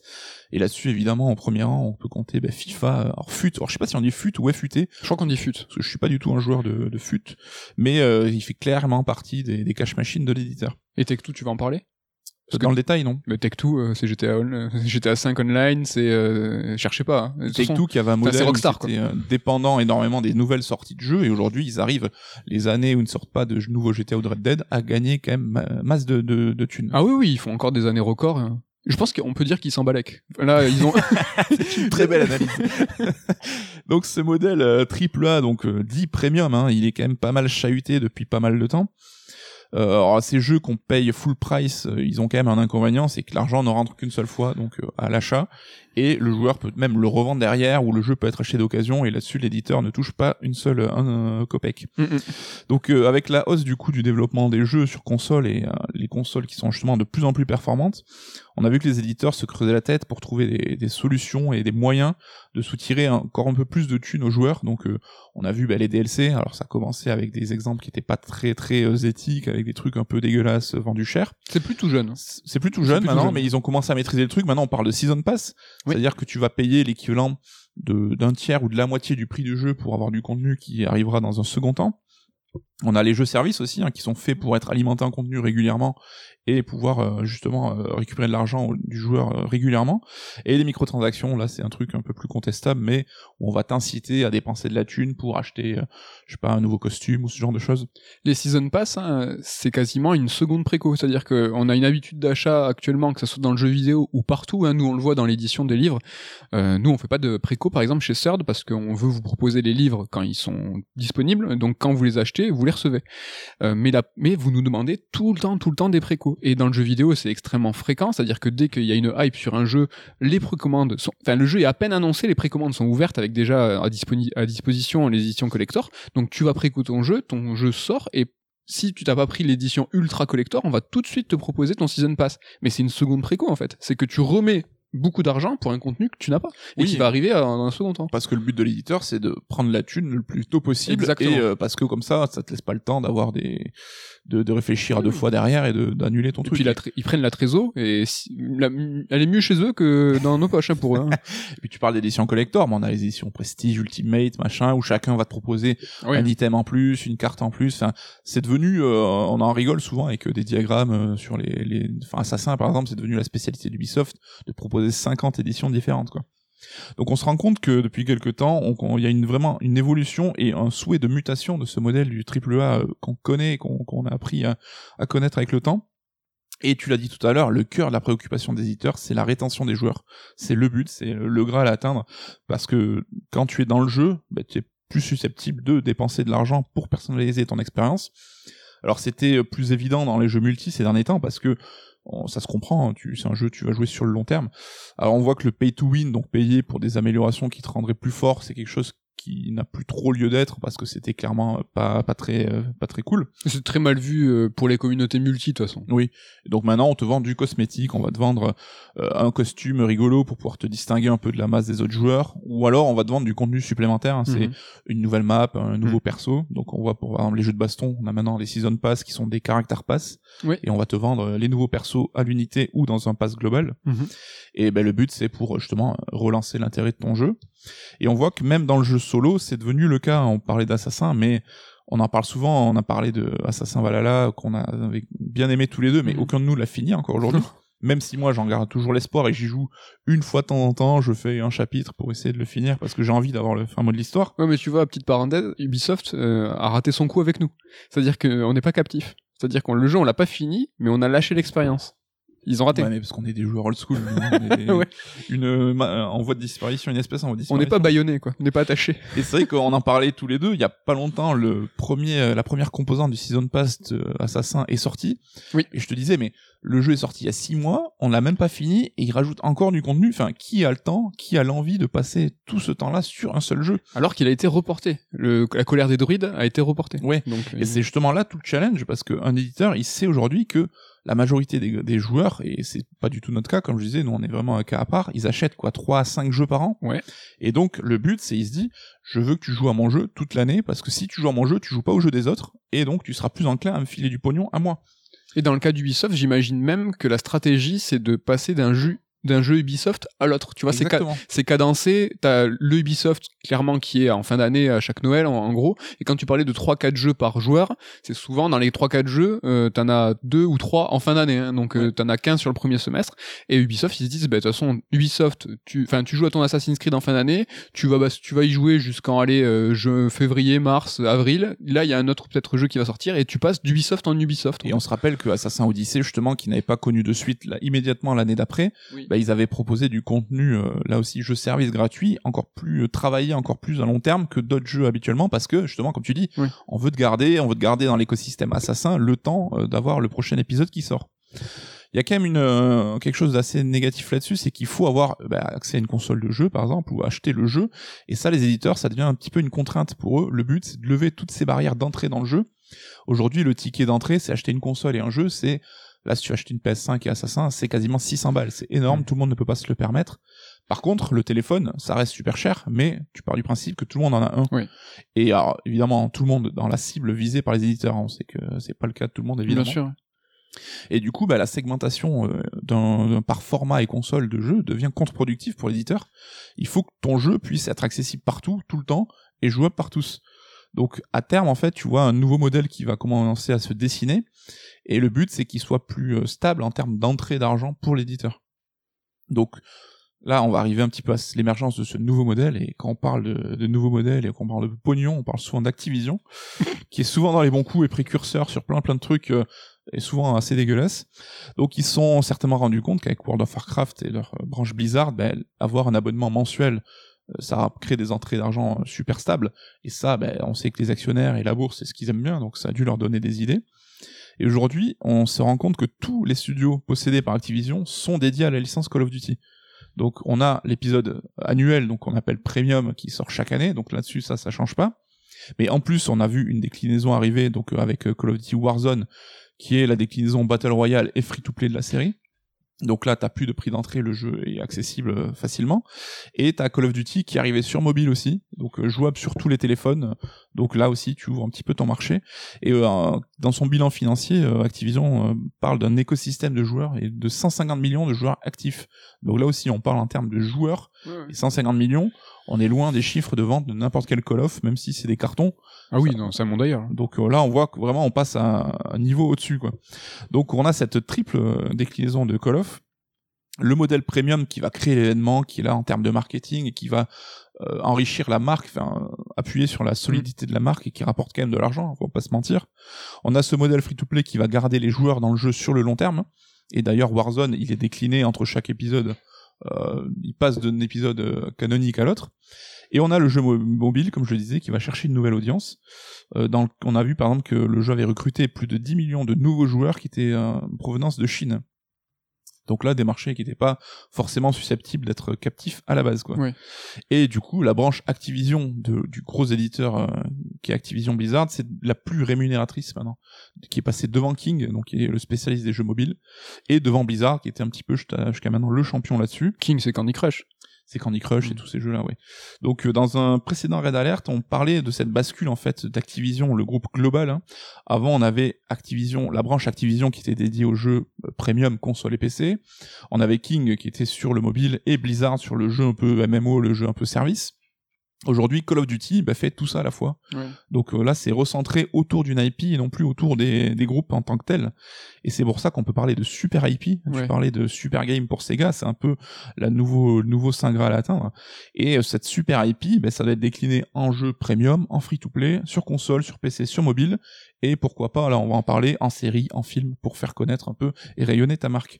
Et là-dessus, évidemment, en premier rang, on peut compter bah, FIFA, alors FUT. Alors je sais pas si on dit FUT ou FUT. Je crois qu'on dit FUT. Parce que je suis pas du tout un joueur de, de FUT. Mais euh, il fait clairement partie des, des cash machines de l'éditeur. Et Take-Two, tu vas en parler? Parce dans le détail, non Mais Tech 2, euh, c'est GTA, on- euh, GTA 5 online, c'est euh, cherchez pas. hein. De toute façon, Take-Two qui avait un modèle Rockstar, c'était, euh, dépendant énormément des nouvelles sorties de jeux et aujourd'hui ils arrivent les années où ils ne sortent pas de nouveaux GTA ou de Red Dead à gagner quand même ma- masse de, de, de thunes. Ah oui, oui, ils font encore des années records. hein. Je pense qu'on peut dire qu'ils s'en balèquent. Là, ils ont. Une très belle analyse. donc ce modèle triple A, donc dit premium, hein, il est quand même pas mal chahuté depuis pas mal de temps. Euh, alors ces jeux qu'on paye full price, euh, ils ont quand même un inconvénient, c'est que l'argent ne rentre qu'une seule fois, donc euh, à l'achat, et le joueur peut même le revendre derrière, ou le jeu peut être acheté d'occasion, et là-dessus l'éditeur ne touche pas une seule un, copec. Mm, mm. Donc avec la hausse du coût du développement des jeux sur console et les consoles qui sont justement de plus en plus performantes, on a vu que les éditeurs se creusaient la tête pour trouver des, des solutions et des moyens de soutirer encore un peu plus de thunes aux joueurs. Donc euh, on a vu bah, les DLC, alors ça a commencé avec des exemples qui étaient pas très très euh, éthiques, avec des trucs un peu dégueulasses euh, vendus cher. C'est plus tout jeune. C'est plutôt C'est jeune maintenant, jeune. mais ils ont commencé à maîtriser le truc. Maintenant on parle de Season Pass, Oui. c'est-à-dire que tu vas payer l'équivalent de- d'un tiers ou de la moitié du prix du jeu pour avoir du contenu qui arrivera dans un second temps. On a les jeux services aussi hein, qui sont faits pour être alimentés en contenu régulièrement et pouvoir euh, justement euh, récupérer de l'argent du joueur euh, régulièrement. Et les microtransactions, là c'est un truc un peu plus contestable, mais on va t'inciter à dépenser de la thune pour acheter, je sais pas, un nouveau costume ou ce genre de choses. Les Season Pass, hein, c'est quasiment une seconde préco. C'est-à-dire qu'on a une habitude d'achat actuellement, que ce soit dans le jeu vidéo ou partout. Hein, nous, on le voit dans l'édition des livres. Nous, on fait pas de préco, par exemple, chez Third, parce qu'on veut vous proposer les livres quand ils sont disponibles. Donc, quand vous les achetez, vous les recevez. Mais, mais vous nous demandez tout le temps, tout le temps des Et dans le jeu vidéo, c'est extrêmement fréquent. C'est-à-dire que dès qu'il y a une hype sur un jeu, les précommandes sont... Enfin, le jeu est à peine annoncé, les précommandes sont ouvertes avec déjà à, disponi- à disposition les éditions collector. Donc, tu vas préco ton jeu, ton jeu sort, et si tu t'as pas pris l'édition ultra collector, on va tout de suite te proposer ton season pass. Mais c'est une seconde préco en fait. C'est que tu remets beaucoup d'argent pour un contenu que tu n'as pas et Oui. qui va arriver dans un second temps. Parce que le but de l'éditeur, c'est de prendre la thune le plus tôt possible. Exactement. Et euh, parce que comme ça, ça te laisse pas le temps d'avoir des de, de réfléchir à deux fois derrière et de d'annuler ton Et truc. puis la ils prennent la trésor et si- la- elle est mieux chez eux que dans nos poches hein, pour eux. hein. Et puis tu parles d'éditions collector, mais on a les éditions Prestige, Ultimate, machin, où chacun va te proposer un item en plus, une carte en plus. Enfin, c'est devenu, euh, on en rigole souvent avec euh, des diagrammes sur les, les, enfin Assassin par exemple, c'est devenu la spécialité d'Ubisoft de proposer 50 éditions différentes, quoi. Donc on se rend compte que depuis quelques temps, il y a une, vraiment une évolution et un souhait de mutation de ce modèle du AAA euh, qu'on connaît, qu'on a appris à, connaître avec le temps. Et tu l'as dit tout à l'heure, le cœur de la préoccupation des éditeurs, c'est la rétention des joueurs. C'est le but, c'est le graal à atteindre, parce que quand tu es dans le jeu, bah, tu es plus susceptible de dépenser de l'argent pour personnaliser ton expérience. Alors c'était plus évident dans les jeux multi ces derniers temps, parce que on- ça se comprend, hein, tu, c'est un jeu, tu vas jouer sur le long terme. Alors on voit que le pay to win, donc payer pour des améliorations qui te rendraient plus fort, c'est quelque chose qui n'a plus trop lieu d'être parce que c'était clairement pas pas très euh, pas très cool. C'est très mal vu euh, pour les communautés multi de toute façon. Oui. Et donc maintenant, on te vend du cosmétique, on va te vendre euh, un costume rigolo pour pouvoir te distinguer un peu de la masse des autres joueurs, ou alors on va te vendre du contenu supplémentaire. hein. C'est Mhm. une nouvelle map, un nouveau perso. Donc on voit pour par exemple les jeux de baston, on a maintenant les season pass qui sont des character pass, Oui. et on va te vendre les nouveaux persos à l'unité ou dans un pass global. Mhm. Et ben le but c'est pour justement relancer l'intérêt de ton jeu. Et on voit que même dans le jeu solo, c'est devenu le cas. On parlait d'Assassin, mais on en parle souvent. On a parlé de Assassin Valhalla qu'on a avait bien aimé tous les deux, mais Mhm. aucun de nous l'a fini encore aujourd'hui. Même si moi j'en garde toujours l'espoir et j'y joue une fois de temps en temps, je fais un chapitre pour essayer de le finir parce que j'ai envie d'avoir le fin mot de l'histoire. Ouais, mais tu vois, petite parenthèse, Ubisoft euh, a raté son coup avec nous. C'est-à-dire qu'on n'est pas captif. C'est-à-dire qu'on le jeu, on l'a pas fini, mais on a lâché l'expérience. Ils ont raté. Ouais, mais parce qu'on est des joueurs old school, on est Ouais. une euh, ma- en voie de disparition, une espèce en voie de on disparition. n'est pas baïonné, quoi. On n'est pas attaché. Et c'est vrai qu'on en parlait tous les deux. Il y a pas longtemps, le premier, euh, la première composante du season pass de Assassin est sortie. Oui. Et je te disais, mais le jeu est sorti il y a six mois, on l'a même pas fini et il rajoute encore du contenu. Enfin, qui a le temps, qui a l'envie de passer tout ce temps-là sur un seul jeu? Alors qu'il a été reporté. Le, la colère des druides a été reportée. Ouais. Donc, euh, Et c'est justement là tout le challenge parce qu'un éditeur, il sait aujourd'hui que la majorité des, des joueurs, et c'est pas du tout notre cas, comme je disais, nous on est vraiment un cas à part, ils achètent quoi, 3 à 5 jeux par an. Ouais. Et donc le but c'est, il se dit, je veux que tu joues à mon jeu toute l'année parce que si tu joues à mon jeu, tu joues pas au jeu des autres, et donc tu seras plus enclin à me filer du pognon à moi. Et dans le cas d'Ubisoft, j'imagine même que la stratégie, c'est de passer d'un jeu d'un jeu Ubisoft à l'autre. Tu vois, c'est ca- cadencé. T'as le Ubisoft clairement qui est en fin d'année à chaque Noël en, en gros. Et quand tu parlais de 3-4 jeux par joueur, c'est souvent dans les 3-4 jeux, euh, t'en as deux ou trois en fin d'année. hein. donc euh, t'en as 15 sur le premier semestre. Et Ubisoft, ils se disent, bah, de toute façon, Ubisoft, tu, enfin, tu joues à ton Assassin's Creed en fin d'année, tu vas, bah, tu vas y jouer jusqu'en aller euh, jeu- février, mars, avril. Là, il y a un autre peut-être jeu qui va sortir et tu passes d'Ubisoft en Ubisoft. Et on se rappelle que Assassin Odyssey, justement, qui n'avait pas connu de suite là, immédiatement l'année d'après, Oui. bah, ils avaient proposé du contenu, euh, là aussi, jeu service gratuit, encore plus euh, travaillé, encore plus à long terme que d'autres jeux habituellement, parce que, justement, comme tu dis, Oui. on veut te garder, on veut te garder dans l'écosystème Assassin le temps euh, d'avoir le prochain épisode qui sort. Il y a quand même une, euh, quelque chose d'assez négatif là-dessus, c'est qu'il faut avoir bah, accès à une console de jeu, par exemple, ou acheter le jeu. Et ça, les éditeurs, ça devient un petit peu une contrainte pour eux. Le but, c'est de lever toutes ces barrières d'entrée dans le jeu. Aujourd'hui, le ticket d'entrée, c'est acheter une console et un jeu, c'est Là, si tu achètes une PS5 et Assassin, c'est quasiment 600 balles. C'est énorme, Mm. tout le monde ne peut pas se le permettre. Par contre, le téléphone, ça reste super cher, mais tu pars du principe que tout le monde en a un. Oui. Et alors, évidemment, tout le monde dans la cible visée par les éditeurs, on sait que c'est pas le cas de tout le monde, évidemment. Bien sûr. Et du coup, bah, la segmentation euh, d'un- par format et console de jeu devient contre-productive pour l'éditeur. Il faut que ton jeu puisse être accessible partout, tout le temps, et jouable par tous. Donc, à terme, en fait, tu vois un nouveau modèle qui va commencer à se dessiner, et le but, c'est qu'il soit plus euh, stable en termes d'entrée d'argent pour l'éditeur. Donc, là, on va arriver un petit peu à l'émergence de ce nouveau modèle, et quand on parle de, de nouveau modèle et qu'on parle de pognon, on parle souvent d'Activision, qui est souvent dans les bons coups et précurseur sur plein plein de trucs, euh, et souvent assez dégueulasse. Donc ils se sont certainement rendus compte qu'avec World of Warcraft et leur euh, branche Blizzard, ben, avoir un abonnement mensuel, ça crée des entrées d'argent euh, super stables. Et ça, ben, on sait que les actionnaires et la bourse, c'est ce qu'ils aiment bien, donc ça a dû leur donner des idées. Et aujourd'hui, on se rend compte que tous les studios possédés par Activision sont dédiés à la licence Call of Duty. Donc on a l'épisode annuel, donc on appelle Premium, qui sort chaque année, donc là-dessus ça, ça change pas. Mais en plus, on a vu une déclinaison arriver, donc euh, avec euh, Call of Duty Warzone, qui est la déclinaison Battle Royale et free-to-play de la série. Donc là, t'as plus de prix d'entrée, le jeu est accessible euh, facilement. Et t'as Call of Duty qui est arrivé sur mobile aussi, donc euh, jouable sur tous les téléphones. Donc là aussi, tu ouvres un petit peu ton marché. Et euh, dans son bilan financier, euh, Activision euh, parle d'un écosystème de joueurs et de 150 millions de joueurs actifs. Donc là aussi, on parle en termes de joueurs. Et 150 millions, on est loin des chiffres de vente de n'importe quel Call of, même si c'est des cartons. Ah oui, non, c'est un monde d'ailleurs. Donc euh, là, on voit que vraiment on passe à un niveau au-dessus, quoi. Donc on a cette triple déclinaison de Call of. Le modèle premium qui va créer l'événement, qui est là en termes de marketing et qui va euh, enrichir la marque, enfin appuyer sur la solidité de la marque et qui rapporte quand même de l'argent, faut pas se mentir. On a ce modèle free-to-play qui va garder les joueurs dans le jeu sur le long terme. Et d'ailleurs, Warzone, il est décliné entre chaque épisode. Euh, il passe d'un épisode euh, canonique à l'autre. Et on a le jeu mo- mobile, comme je le disais, qui va chercher une nouvelle audience. On a vu par exemple que le jeu avait recruté plus de 10 millions de nouveaux joueurs qui étaient en provenance de Chine. Donc là, des marchés qui n'étaient pas forcément susceptibles d'être captifs à la base, quoi. Oui. Et du coup, la branche Activision de, du gros éditeur euh, qui est Activision Blizzard, c'est la plus rémunératrice maintenant, qui est passée devant King, donc qui est le spécialiste des jeux mobiles, et devant Blizzard, qui était un petit peu jusqu'à jusqu'à maintenant le champion là-dessus King, c'est Candy Crush. C'est Candy Crush et Mm. tous ces jeux-là, ouais. Donc euh, dans un précédent Red Alert, on parlait de cette bascule en fait d'Activision, le groupe global. hein. Avant, on avait Activision, la branche Activision qui était dédiée aux jeux euh, premium console et PC. On avait King qui était sur le mobile et Blizzard sur le jeu un peu MMO, le jeu un peu service. Aujourd'hui, Call of Duty bah, fait tout ça à la fois. Donc euh, là, c'est recentré autour d'une IP et non plus autour des, des groupes en tant que tels. Et c'est pour ça qu'on peut parler de super IP. Tu Ouais. parlais de super game pour Sega, c'est un peu la nouveau, le nouveau Saint Graal à atteindre. Et euh, cette super IP, ben, ça doit être décliné en jeu premium, en free-to-play, sur console, sur PC, sur mobile. Et pourquoi pas, là on va en parler, en série, en film, pour faire connaître un peu et rayonner ta marque.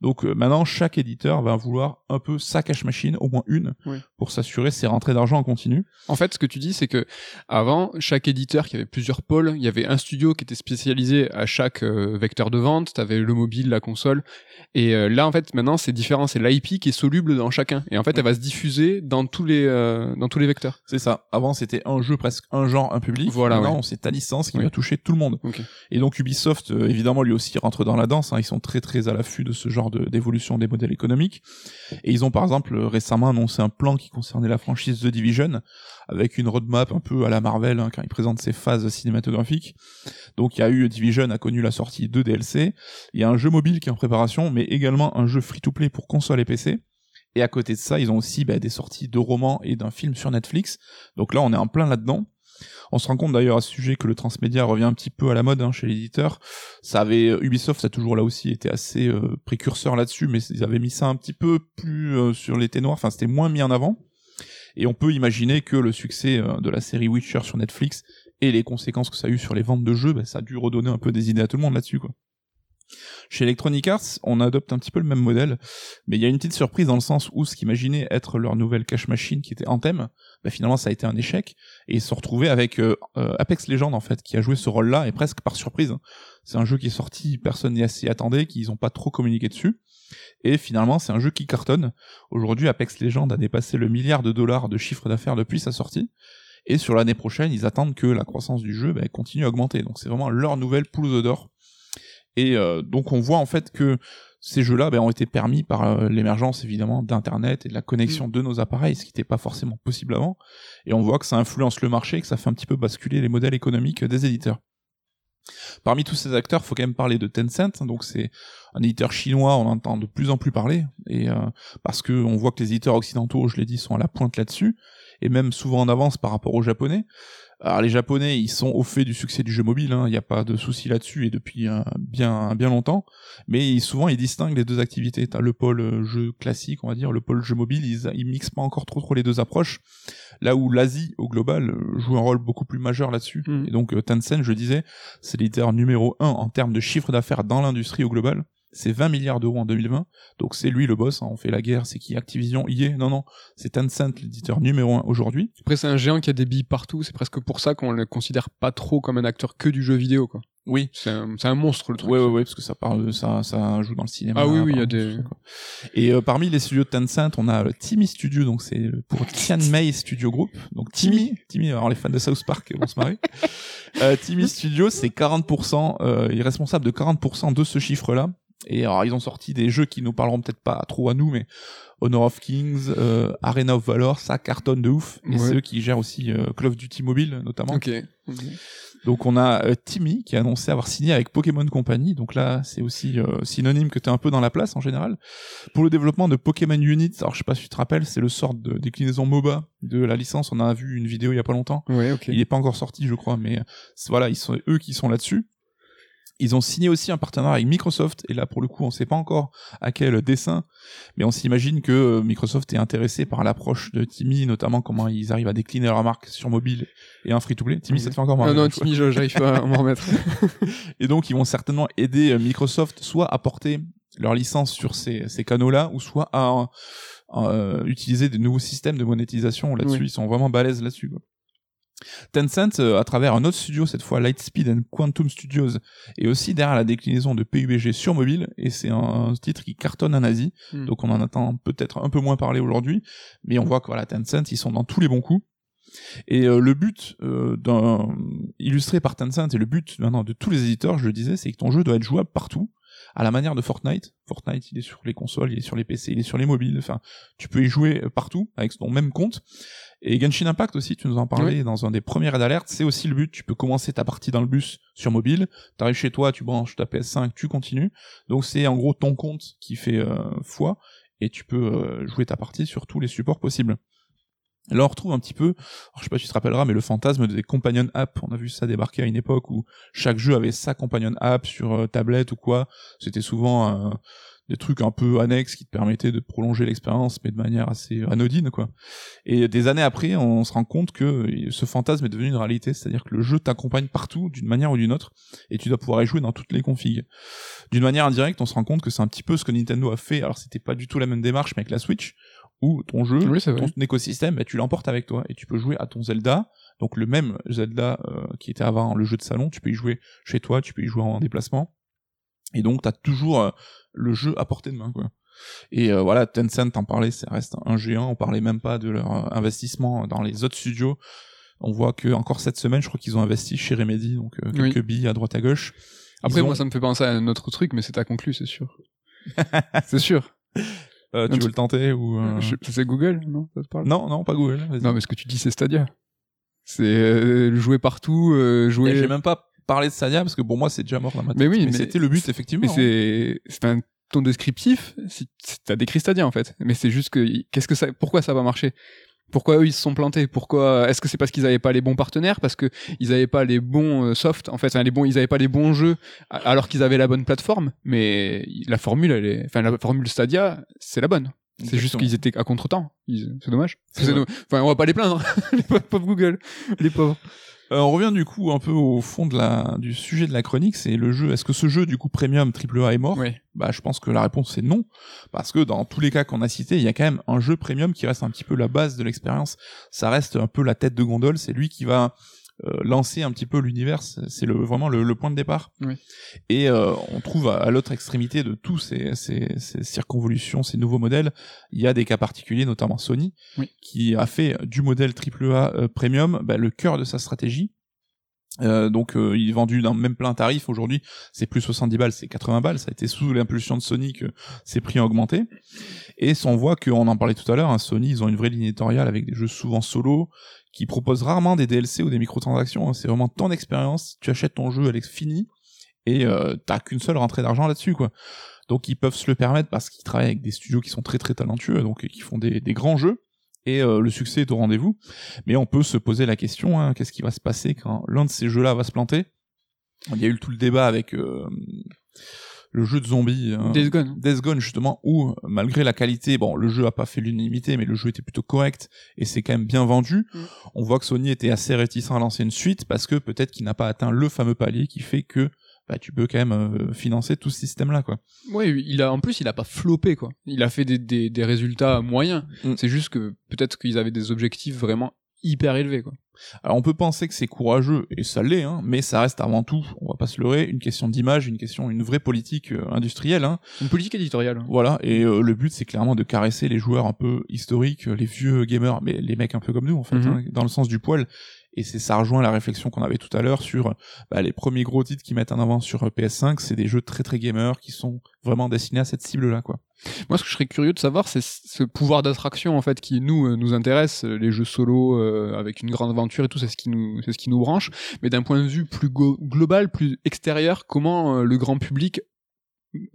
Donc euh, maintenant, chaque éditeur va vouloir un peu sa cash machine, au moins une, Oui. pour s'assurer ses rentrées d'argent en continu. En fait, ce que tu dis, c'est que avant, chaque éditeur qui avait plusieurs pôles, il y avait un studio qui était spécialisé à chaque euh, vecteur de vente. T'avais le mobile, la console, et euh, là, en fait, maintenant, c'est différent. C'est l'IP qui est soluble dans chacun, et en fait, elle va se diffuser dans tous les euh, dans tous les vecteurs. C'est ça. Avant, c'était un jeu, presque un genre, un public. Voilà, Maintenant, ouais. c'est ta licence qui Oui. va toucher tout le monde. Et donc Ubisoft, euh, évidemment, lui aussi rentre dans la danse. hein. Ils sont très très à l'affût de ce genre de- d'évolution des modèles économiques. Et ils ont par exemple récemment annoncé un plan qui concernait la franchise The Division, avec une roadmap un peu à la Marvel, hein, quand ils présentent ses phases cinématographiques. Donc il y a eu Division a connu la sortie de DLC, il y a un jeu mobile qui est en préparation, mais également un jeu free-to-play pour console et PC. Et à côté de ça, ils ont aussi bah, des sorties de romans et d'un film sur Netflix. Donc là, on est en plein là-dedans. On se rend compte d'ailleurs à ce sujet que le transmédia revient un petit peu à la mode hein, chez l'éditeur. Ça avait Ubisoft a toujours là aussi été assez euh, précurseur là-dessus, mais ils avaient mis ça un petit peu plus euh, sur les ténoirs. Enfin, c'était moins mis en avant. Et on peut imaginer que le succès euh, de la série Witcher sur Netflix et les conséquences que ça a eu sur les ventes de jeux, bah, ça a dû redonner un peu des idées à tout le monde là-dessus. Chez Electronic Arts, on adopte un petit peu le même modèle, mais il y a une petite surprise dans le sens où ce qu'imaginait être leur nouvelle cash machine qui était Anthem, bah finalement ça a été un échec, et ils se sont retrouvés avec euh, euh, Apex Legends en fait, qui a joué ce rôle-là, et presque par surprise. C'est un jeu qui est sorti, personne n'y s'y attendait, qu'ils ont pas trop communiqué dessus, et finalement c'est un jeu qui cartonne. Aujourd'hui Apex Legends a dépassé le milliard de dollars de chiffre d'affaires depuis sa sortie, et sur l'année prochaine ils attendent que la croissance du jeu bah, continue à augmenter, donc c'est vraiment leur nouvelle poule d'or. Et euh, donc on voit en fait que ces jeux-là ben, ont été permis par euh, l'émergence évidemment d'internet et de la connexion de nos appareils, ce qui n'était pas forcément possible avant. Et on voit que ça influence le marché, que ça fait un petit peu basculer les modèles économiques des éditeurs. Parmi tous ces acteurs, faut quand même parler de Tencent. Donc c'est un éditeur chinois, on entend de plus en plus parler, et euh, parce que on voit que les éditeurs occidentaux, je l'ai dit, sont à la pointe là-dessus, et même souvent en avance par rapport aux japonais. Alors les japonais, ils sont au fait du succès du jeu mobile, il n'y a pas de souci là-dessus et depuis euh, bien bien longtemps. Mais ils- souvent ils distinguent les deux activités. T'as le pôle euh, jeu classique, on va dire, le pôle jeu mobile, ils, ils mixent pas encore trop trop les deux approches. Là où l'Asie au global euh, joue un rôle beaucoup plus majeur là-dessus. Mm. Et donc euh, Tencent, je disais, c'est l'éditeur numéro un en termes de chiffre d'affaires dans l'industrie au global. C'est 20 milliards d'euros en 2020. Donc c'est lui le boss, hein. on fait la guerre, c'est qui Activision, y est. Non, non, c'est Tencent, l'éditeur numéro un aujourd'hui. Après, c'est un géant qui a des billes partout. C'est presque pour ça qu'on le considère pas trop comme un acteur que du jeu vidéo, quoi. Oui, C'est un, monstre, le truc. Ouais, ouais, ouais, parce que ça parle, ça, ça joue dans le cinéma. Ah oui, oui, il y a des- quoi. Et euh, parmi les studios de Tencent, on a le Timmy Studio, donc c'est pour Tianmei Studio Group. Donc Timmy, Timmy, alors les fans de South Park vont se marrer. euh, Timmy Studio, c'est 40%, euh, il est responsable de 40% de ce chiffre-là. Et alors, ils ont sorti des jeux qui nous parleront peut-être pas trop à nous, mais Honor of Kings, euh, Arena of Valor, ça cartonne de ouf. Et Ouais. c'est eux qui gèrent aussi euh, Call of Duty Mobile, notamment. Ok. Donc on a euh, Timmy qui a annoncé avoir signé avec Pokémon Company. Donc là, c'est aussi euh, synonyme que t'es un peu dans la place en général. Pour le développement de Pokémon Unit, alors je sais pas si tu te rappelles, c'est le sort de déclinaison MOBA de la licence. On a vu une vidéo il y a pas longtemps. Ouais, ok. Il est pas encore sorti, je crois, mais euh, voilà, ils sont eux qui sont là-dessus. Ils ont signé aussi un partenariat avec Microsoft, et là pour le coup on sait pas encore à quel dessin, mais on s'imagine que euh, Microsoft est intéressé par l'approche de Timmy, notamment comment ils arrivent à décliner leur marque sur mobile et un free-to-play. Timmy, ça te fait encore marrer. non, vois. Timmy, j'arrive pas à m'en remettre. Et donc, ils vont certainement aider euh, Microsoft soit à porter leur licence sur ces, ces canaux-là, ou soit à, à, euh, utiliser des nouveaux systèmes de monétisation là-dessus. Oui. Ils sont vraiment balèzes là-dessus. quoi. Tencent, euh, à travers un autre studio, cette fois Lightspeed and Quantum Studios, est aussi derrière la déclinaison de PUBG sur mobile, et c'est un, un titre qui cartonne en Asie, Hmm. donc on en attend peut-être un peu moins parler aujourd'hui, mais on voit que voilà, Tencent, ils sont dans tous les bons coups. Et euh, le but euh, illustré par Tencent et le but maintenant de tous les éditeurs, je le disais, c'est que ton jeu doit être jouable partout, à la manière de Fortnite. Fortnite, il est sur les consoles, il est sur les PC, il est sur les mobiles. Enfin, tu peux y jouer partout avec ton même compte. Et Genshin Impact aussi, tu nous en parlais dans un des premiers raids d'alerte, c'est aussi le but. Tu peux commencer ta partie dans le bus sur mobile, t'arrives chez toi, tu branches ta PS5, tu continues. Donc c'est en gros ton compte qui fait euh, foi et tu peux euh, jouer ta partie sur tous les supports possibles. Là, on retrouve un petit peu, alors, je sais pas si tu te rappelleras, mais le fantasme des companion apps. On a vu ça débarquer à une époque où chaque jeu avait sa companion app sur euh, tablette ou quoi. C'était souvent euh, des trucs un peu annexes qui te permettaient de prolonger l'expérience, mais de manière assez anodine, quoi. Et des années après, on se rend compte que ce fantasme est devenu une réalité, c'est-à-dire que le jeu t'accompagne partout, d'une manière ou d'une autre, et tu dois pouvoir y jouer dans toutes les configs. D'une manière indirecte, on se rend compte que c'est un petit peu ce que Nintendo a fait. Alors, c'était pas du tout la même démarche, mais avec la Switch, où ton jeu, Oui, ton écosystème, bah, tu l'emportes avec toi et tu peux jouer à ton Zelda. Donc le même Zelda euh, qui était avant le jeu de salon, tu peux y jouer chez toi, tu peux y jouer en déplacement. Et donc t'as toujours euh, le jeu à portée de main quoi. Et euh, voilà, Tencent en parlait, ça reste un géant. On parlait même pas de leur euh, investissement dans les autres studios. On voit que encore cette semaine, je crois qu'ils ont investi chez Remedy, donc euh, Oui. quelques billes à droite à gauche. Après, ont- moi, ça me fait penser à un autre truc, mais c'est à conclu, c'est sûr. c'est sûr. Euh, tu veux le tenter ou euh, Je- C'est Google, non ça te parle? Non, non, pas Google. Non, mais ce que tu dis, c'est Stadia. C'est euh, jouer partout, euh, jouer. J'ai même pas parlé de Stadia parce que pour moi c'est déjà mort dans ma tête. Mais oui, mais- c'était le but effectivement. Mais hein. c'est c'est un ton descriptif. T'as décrit Stadia en fait, mais c'est juste que qu'est-ce que ça, pourquoi ça va marcher? Pourquoi eux ils se sont plantés? Pourquoi Est-ce que c'est parce qu'ils avaient pas les bons partenaires? Parce que ils avaient pas les bons euh, soft en fait, enfin, les bons, ils avaient pas les bons jeux alors qu'ils avaient la bonne plateforme. Mais la formule, elle est, enfin la formule Stadia, c'est la bonne. C'est juste qu'ils étaient à contre-temps. Ils- C'est dommage. Enfin, on va pas les plaindre. les pauvres Google, les pauvres. Euh, on revient du coup un peu au fond de la du sujet de la chronique, c'est le jeu. Est-ce que ce jeu du coup premium AAA est mort Ouais. Bah je pense que la réponse est non, parce que dans tous les cas qu'on a cités, il y a quand même un jeu premium qui reste un petit peu la base de l'expérience. Ça reste un peu la tête de gondole, c'est lui qui va lancer un petit peu l'univers, c'est le vraiment le, le point de départ. Oui. Et euh, on trouve à, à l'autre extrémité de tous ces, ces, ces circonvolutions, ces nouveaux modèles, il y a des cas particuliers, notamment Sony, Oui. qui a fait du modèle AAA euh, premium bah, le cœur de sa stratégie. Euh, donc euh, il est vendu dans le même plein tarif aujourd'hui c'est plus 70 balles c'est 80 balles ça a été sous l'impulsion de Sony que ces prix ont augmenté et on voit qu'on en parlait tout à l'heure hein, Sony ils ont une vraie ligne éditoriale avec des jeux souvent solo qui proposent rarement des DLC ou des microtransactions hein. c'est vraiment ton expérience tu achètes ton jeu elle est finie et euh, t'as qu'une seule rentrée d'argent là-dessus quoi. Donc ils peuvent se le permettre parce qu'ils travaillent avec des studios qui sont très très talentueux donc qui font des, des grands jeux et euh, le succès est au rendez-vous. Mais on peut se poser la question hein, qu'est-ce qui va se passer quand l'un de ces jeux-là va se planter? Il y a eu tout le débat avec euh, le jeu de zombies hein, Days Gone. Death Gone justement où malgré la qualité bon le jeu a pas fait l'unanimité mais le jeu était plutôt correct et c'est quand même bien vendu Mm. on voit que Sony était assez réticent à lancer une suite parce que peut-être qu'il n'a pas atteint le fameux palier qui fait que bah, tu peux quand même euh, financer tout ce système là quoi Ouais, il a en plus il a pas floppé quoi. Il a fait des, des, des résultats moyens. Mm. C'est juste que peut-être qu'ils avaient des objectifs vraiment hyper élevés quoi. Alors on peut penser que c'est courageux et ça l'est hein, mais ça reste avant tout on va pas se leurrer une question d'image une question une vraie politique euh, industrielle hein. Une politique éditoriale. Voilà, et euh, le but c'est clairement de caresser les joueurs un peu historiques, euh, les vieux gamers, mais les mecs un peu comme nous en fait, Mhm. hein, dans le sens du poil. Et c'est ça rejoint la réflexion qu'on avait tout à l'heure sur bah, les premiers gros titres qui mettent en avant sur euh, PS5, c'est des jeux très très gamers qui sont vraiment destinés à cette cible-là, quoi. Moi, ce que je serais curieux de savoir, c'est ce pouvoir d'attraction en fait qui nous euh, nous intéresse, euh, les jeux solo euh, avec une grande aventure et tout, c'est ce qui nous c'est ce qui nous branche. Mais d'un point de vue plus global, plus extérieur, comment euh, le grand public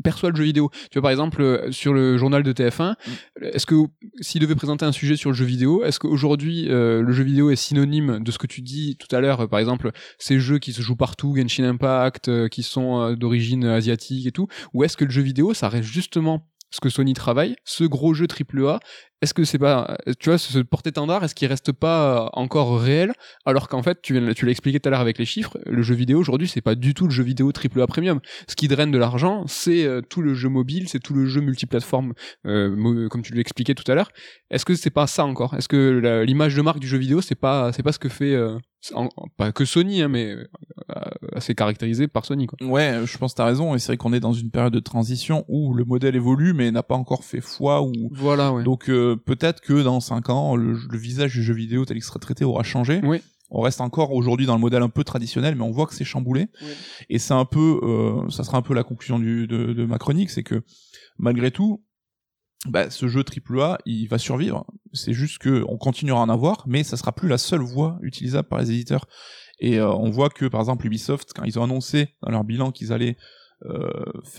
perçoit le jeu vidéo? Tu vois par exemple sur le journal de TF1, est-ce que s'il devait présenter un sujet sur le jeu vidéo, est-ce qu'aujourd'hui euh, le jeu vidéo est synonyme de ce que tu dis tout à l'heure, par exemple ces jeux qui se jouent partout, Genshin Impact, euh, qui sont euh, d'origine asiatique et tout, ou est-ce que le jeu vidéo ça reste justement ce que Sony travaille, ce gros jeu AAA, est-ce que c'est pas, tu vois, ce, ce porte-étendard, est-ce qu'il reste pas euh, encore réel, alors qu'en fait, tu, viens- tu l'as expliqué tout à l'heure avec les chiffres, le jeu vidéo aujourd'hui, c'est pas du tout le jeu vidéo AAA premium. Ce qui draine de l'argent, c'est euh, tout le jeu mobile, c'est tout le jeu multiplateforme, euh, comme tu l'expliquais tout à l'heure. Est-ce que c'est pas ça encore? Est-ce que la- l'image de marque du jeu vidéo, c'est pas, c'est pas ce que fait, euh, en- pas que Sony, hein, mais euh, assez caractérisé par Sony, quoi. Ouais, je pense que t'as raison, et c'est vrai qu'on est dans une période de transition où le modèle évolue, mais n'a pas encore fait foi, ou Voilà, ouais. donc euh, peut-être que dans 5 ans, le, le visage du jeu vidéo tel qu'il sera traité aura changé. Oui. On reste encore aujourd'hui dans le modèle un peu traditionnel, mais on voit que c'est chamboulé. Oui. Et c'est un peu, euh, ça sera un peu la conclusion du, de, de ma chronique, c'est que malgré tout, bah, ce jeu AAA, il va survivre. C'est juste que on continuera à en avoir, mais ça sera plus la seule voie utilisable par les éditeurs. Et euh, on voit que par exemple Ubisoft, quand ils ont annoncé dans leur bilan qu'ils allaient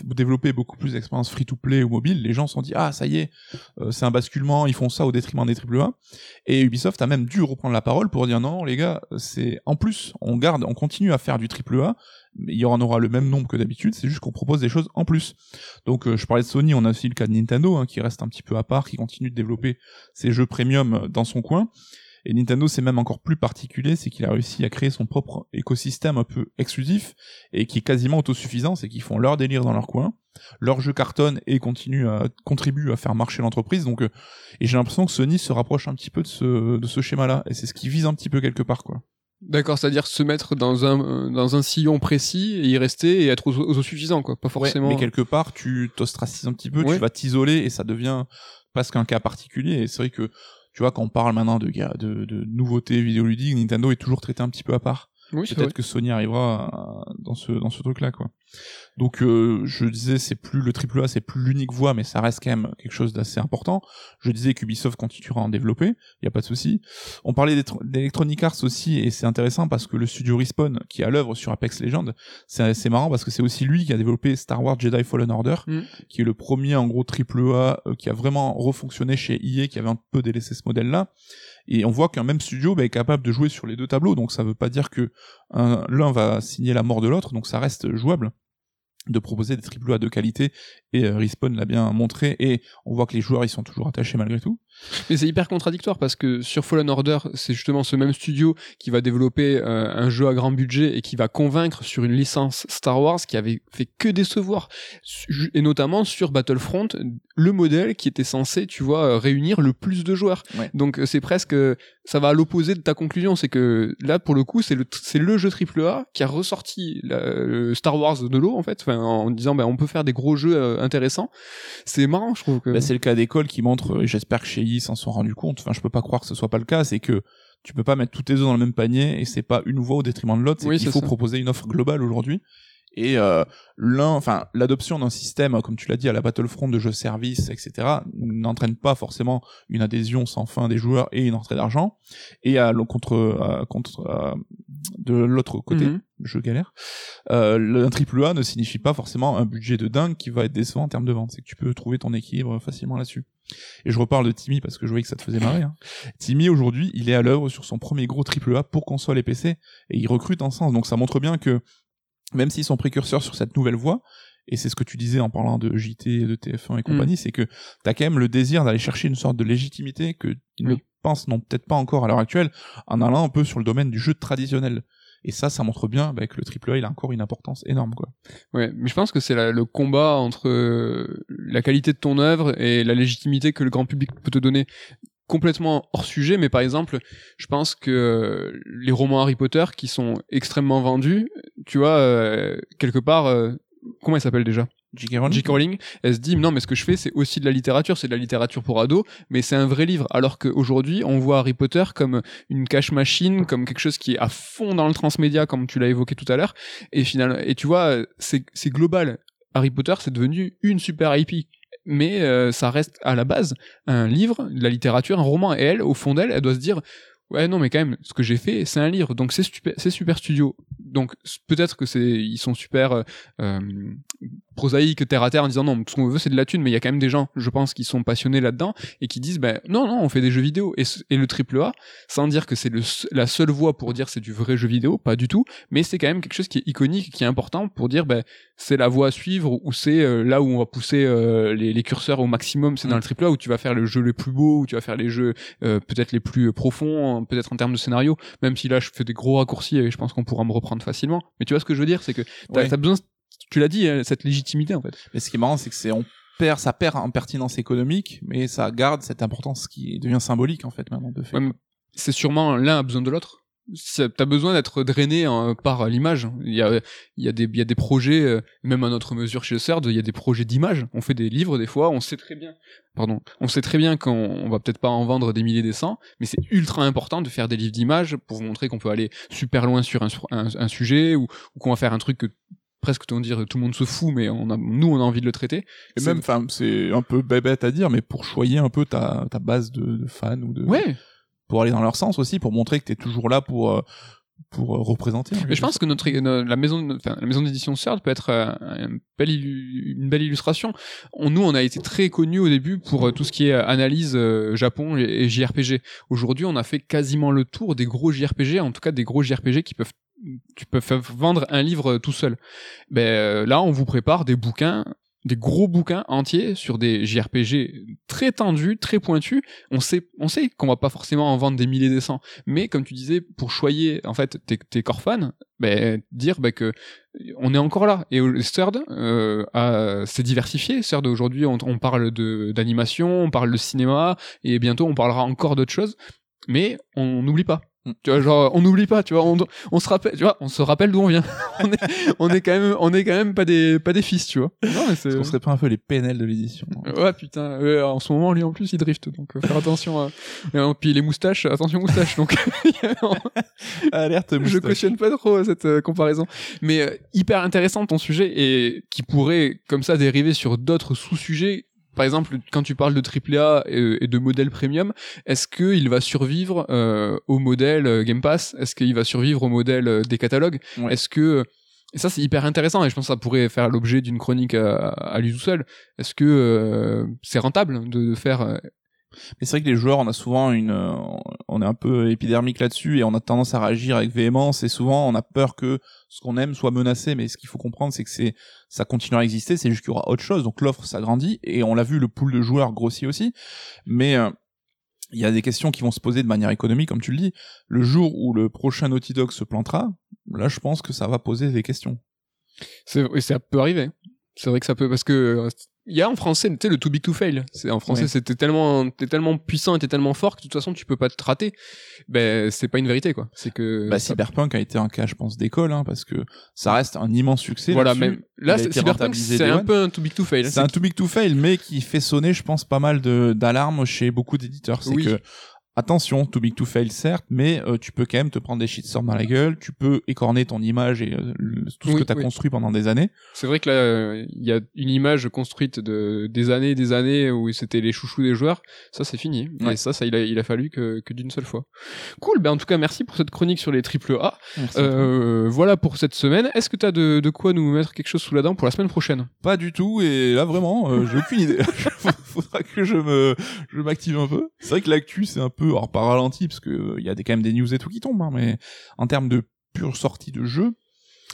développer beaucoup plus d'expériences free-to-play ou mobile, les gens se sont dit ah ça y est, euh, c'est un basculement, ils font ça au détriment des AAA. Et Ubisoft a même dû reprendre la parole pour dire non les gars, c'est en plus on garde, on continue à faire du AAA, mais il y en aura le même nombre que d'habitude, c'est juste qu'on propose des choses en plus. Donc euh, je parlais de Sony, on a aussi le cas de Nintendo hein, qui reste un petit peu à part, qui continue de développer ses jeux premium dans son coin. Et Nintendo, c'est même encore plus particulier, c'est qu'il a réussi à créer son propre écosystème un peu exclusif et qui est quasiment autosuffisant, c'est qu'ils font leur délire dans leur coin, leur jeu cartonne et continuent à contribuent à faire marcher l'entreprise. Donc, euh, et j'ai l'impression que Sony se rapproche un petit peu de ce de ce schéma-là, et c'est ce qui vise un petit peu quelque part, quoi. D'accord, c'est-à-dire se mettre dans un euh, dans un sillon précis et y rester et être auto- autosuffisant quoi, pas forcément. Ouais, mais quelque part, tu t'ostracises un petit peu, Ouais. tu vas t'isoler et ça devient presque un cas particulier. Et c'est vrai que, tu vois, quand on parle maintenant de, de, de nouveautés vidéoludiques, Nintendo est toujours traité un petit peu à part. Oui, Peut-être que Sony arrivera à- dans ce, dans ce truc-là, quoi. Donc euh, je disais c'est plus le triple A, c'est plus l'unique voie, mais ça reste quand même quelque chose d'assez important. Je disais qu'Ubisoft continuera à en développer, il y a pas de souci. On parlait d'Electronic Arts aussi, et c'est intéressant parce que le studio Respawn, qui est à l'œuvre sur Apex Legends, c'est marrant parce que c'est aussi lui qui a développé Star Wars Jedi Fallen Order, mm. qui est le premier en gros triple A euh, qui a vraiment refonctionné chez EA, qui avait un peu délaissé ce modèle-là. Et on voit qu'un même studio bah, est capable de jouer sur les deux tableaux, donc ça veut pas dire que l'un va signer la mort de l'autre, donc ça reste jouable de proposer des triple A de qualité et euh, Respawn l'a bien montré et on voit que les joueurs ils sont toujours attachés malgré tout. Mais c'est hyper contradictoire parce que sur Fallen Order, c'est justement ce même studio qui va développer euh, un jeu à grand budget et qui va convaincre sur une licence Star Wars qui avait fait que décevoir et notamment sur Battlefront, le modèle qui était censé, tu vois, euh, réunir le plus de joueurs. Donc c'est presque ça va à l'opposé de ta conclusion, c'est que là pour le coup, c'est le c'est le jeu AAA qui a ressorti la, Star Wars de l'eau en fait, en disant ben on peut faire des gros jeux intéressant. C'est marrant, je trouve. Que... Bah, c'est le cas d'école qui montre, et j'espère que chez I s'en sont rendus compte. Enfin, je peux pas croire que ce soit pas le cas. C'est que tu peux pas mettre tous tes œufs dans le même panier et c'est pas une voie au détriment de l'autre. C'est qu'il faut proposer une offre globale aujourd'hui. Et euh, l'un, enfin, l'adoption d'un système, comme tu l'as dit, à la Battlefront de jeux service, etc., n'entraîne pas forcément une adhésion sans fin des joueurs et une entrée d'argent. Et à contre, contre de l'autre côté, mhm. je galère. Euh, un triple A ne signifie pas forcément un budget de dingue qui va être décevant en termes de vente. C'est que tu peux trouver ton équilibre facilement là-dessus. Et je reparle de Timmy parce que je voyais que ça te faisait marrer. Hein. Timmy aujourd'hui, il est à l'œuvre sur son premier gros triple A pour console et PC et il recrute en sens. Donc ça montre bien que même s'ils sont précurseurs sur cette nouvelle voie, et c'est ce que tu disais en parlant de JT, de TF1 et compagnie, mm. c'est que t'as quand même le désir d'aller chercher une sorte de légitimité que ils ne pensent non peut-être pas encore à l'heure actuelle, en allant un peu sur le domaine du jeu traditionnel. Et ça, ça montre bien bah, que le triple A, il a encore une importance énorme, quoi. Ouais, mais je pense que c'est le combat entre euh, la qualité de ton œuvre et la légitimité que le grand public peut te donner complètement hors sujet, mais par exemple, je pense que les romans Harry Potter qui sont extrêmement vendus, tu vois, euh, quelque part, euh, comment elle s'appelle déjà? J.K. Rowling. Rowling, elle se dit non mais ce que je fais c'est aussi de la littérature, c'est de la littérature pour ados, mais c'est un vrai livre. Alors qu'aujourd'hui on voit Harry Potter comme une cache machine, comme quelque chose qui est à fond dans le transmédia comme tu l'as évoqué tout à l'heure. Et finalement, et tu vois, c'est c'est global. Harry Potter c'est devenu une super IP mais euh, ça reste à la base un livre, de la littérature, un roman. Et elle, au fond d'elle, elle doit se dire ouais non mais quand même ce que j'ai fait c'est un livre donc c'est super c'est super studio donc peut-être que c'est ils sont super euh, prosaïques terre à terre en disant non ce qu'on veut c'est de la thune mais il y a quand même des gens je pense qui sont passionnés là-dedans et qui disent ben non non on fait des jeux vidéo. Et, et le triple A sans dire que c'est la seule voie pour dire c'est du vrai jeu vidéo pas du tout mais c'est quand même quelque chose qui est iconique qui est important pour dire ben c'est la voie à suivre ou c'est euh, là où on va pousser euh, les, les, curseurs au maximum. C'est dans mm. le triple A où tu vas faire le jeu le plus beau où tu vas faire les jeux euh, peut-être les plus profonds peut-être en termes de scénario même si là je fais des gros raccourcis et je pense qu'on pourra me reprendre facilement. Mais tu vois ce que je veux dire c'est que t'as as besoin tu l'as dit, euh, cette légitimité en fait. Mais ce qui est marrant, c'est que c'est on perd, ça perd en pertinence économique, mais ça garde cette importance qui devient symbolique en fait maintenant de fait. c'est sûrement l'un a besoin de l'autre. T'as besoin d'être drainé hein, par l'image. Il y a, il y a des, il y a des projets, euh, même à notre mesure chez le CERD, il y a des projets d'image. On fait des livres des fois, on sait très bien, pardon, on sait très bien qu'on on va peut-être pas en vendre des milliers des cents, mais c'est ultra important de faire des livres d'image pour vous montrer qu'on peut aller super loin sur un, un, sujet ou, ou qu'on va faire un truc que presque on dire tout le monde se fout mais on a, nous on a envie de le traiter et même enfin c'est un peu bébête à dire mais pour choyer un peu ta, ta base de, de fans ou de ouais pour aller dans leur sens aussi pour montrer que t'es toujours là pour euh, pour euh, représenter. Mais je pense que notre la maison enfin, la maison d'édition CERD peut être euh, une belle, une belle illustration. On, nous on a été très connus au début pour tout ce qui est analyse Japon et JRPG. Aujourd'hui, on a fait quasiment le tour des gros JRPG, en tout cas des gros JRPG qui peuvent tu peux vendre un livre tout seul. Ben euh, là, on vous prépare des bouquins, des gros bouquins entiers sur des JRPG très tendus, très pointus. On sait, on sait qu'on va pas forcément en vendre des milliers des cents, mais comme tu disais, pour choyer en fait tes, tes core fans, ben dire ben, que on est encore là. Et Third euh, s'est diversifié. Third aujourd'hui, on, on parle d'animation, on parle de cinéma, et bientôt on parlera encore d'autres choses. Mais on n'oublie pas. Tu vois, genre, on n'oublie pas, tu vois, on, on se rappelle, tu vois, on se rappelle d'où on vient. on, est, on est quand même, on est quand même pas des, pas des fils, tu vois. Non, mais c'est. Qu'on serait pas un peu les PNL de l'édition hein Ouais, putain. ouais, en ce moment, lui, en plus, il drift, donc euh, faire attention. À... Et, puis les moustaches, attention moustaches. Donc, Alerte je moustache. cautionne pas trop euh, cette euh, comparaison. Mais euh, hyper intéressant ton sujet et qui pourrait, comme ça, dériver sur d'autres sous-sujets. Par exemple, quand tu parles de AAA et, et de modèle premium, est-ce qu'il va survivre euh, au modèle euh, Game Pass? Est-ce qu'il va survivre au modèle euh, des catalogues? Ouais. Est-ce que et ça c'est hyper intéressant et je pense que ça pourrait faire l'objet d'une chronique à, à lui tout seul. Est-ce que euh, c'est rentable de, de faire euh, Mais c'est vrai que les joueurs, on a souvent une, euh, on est un peu épidermique là-dessus et on a tendance à réagir avec véhémence et souvent on a peur que ce qu'on aime soit menacé. Mais ce qu'il faut comprendre, c'est que c'est, ça continuera à exister. C'est juste qu'il y aura autre chose. Donc l'offre s'agrandit et on l'a vu, le pool de joueurs grossit aussi. Mais euh, il y a des questions qui vont se poser de manière économique, comme tu le dis. Le jour où le prochain Naughty Dog se plantera, là, je pense que ça va poser des questions. C'est, ça peut arriver. C'est vrai que ça peut, parce que euh, il y a en français, tu sais, le too big to fail. C'est, en français, Ouais. c'était tellement, t'es tellement puissant et t'es tellement fort que de toute façon, tu peux pas te rater. Ben, c'est pas une vérité, quoi. C'est que, Bah, Cyberpunk a été un cas, je pense, d'école, hein, parce que ça reste un immense succès. voilà, même, là, Cyberpunk, c'est un one. peu un too big to fail. C'est un too big to fail, mais qui fait sonner, je pense, pas mal de d'alarmes chez beaucoup d'éditeurs. C'est Oui. que attention, too big to fail, certes, mais euh, tu peux quand même te prendre des shitstorms dans la gueule, tu peux écorner ton image et euh, le- tout ce Oui, que tu as oui. construit pendant des années. C'est vrai que là, il y a une image construite de des années, et des années où c'était les chouchous des joueurs. Ça, c'est fini. Ouais. Et ça, ça, il a, il a fallu que, que d'une seule fois. Cool. Ben, en tout cas, merci pour cette chronique sur les triple A. Euh, voilà pour cette semaine. Est-ce que t'as de, de quoi nous mettre quelque chose sous la dent pour la semaine prochaine? Pas du tout, et là vraiment, euh, j'ai aucune idée. Faudra que je me, je m'active un peu. C'est vrai que l'actu c'est un peu, alors pas ralenti parce que euh, il y a des, quand même des news et tout qui tombent, hein, mais en termes de pure sortie de jeu,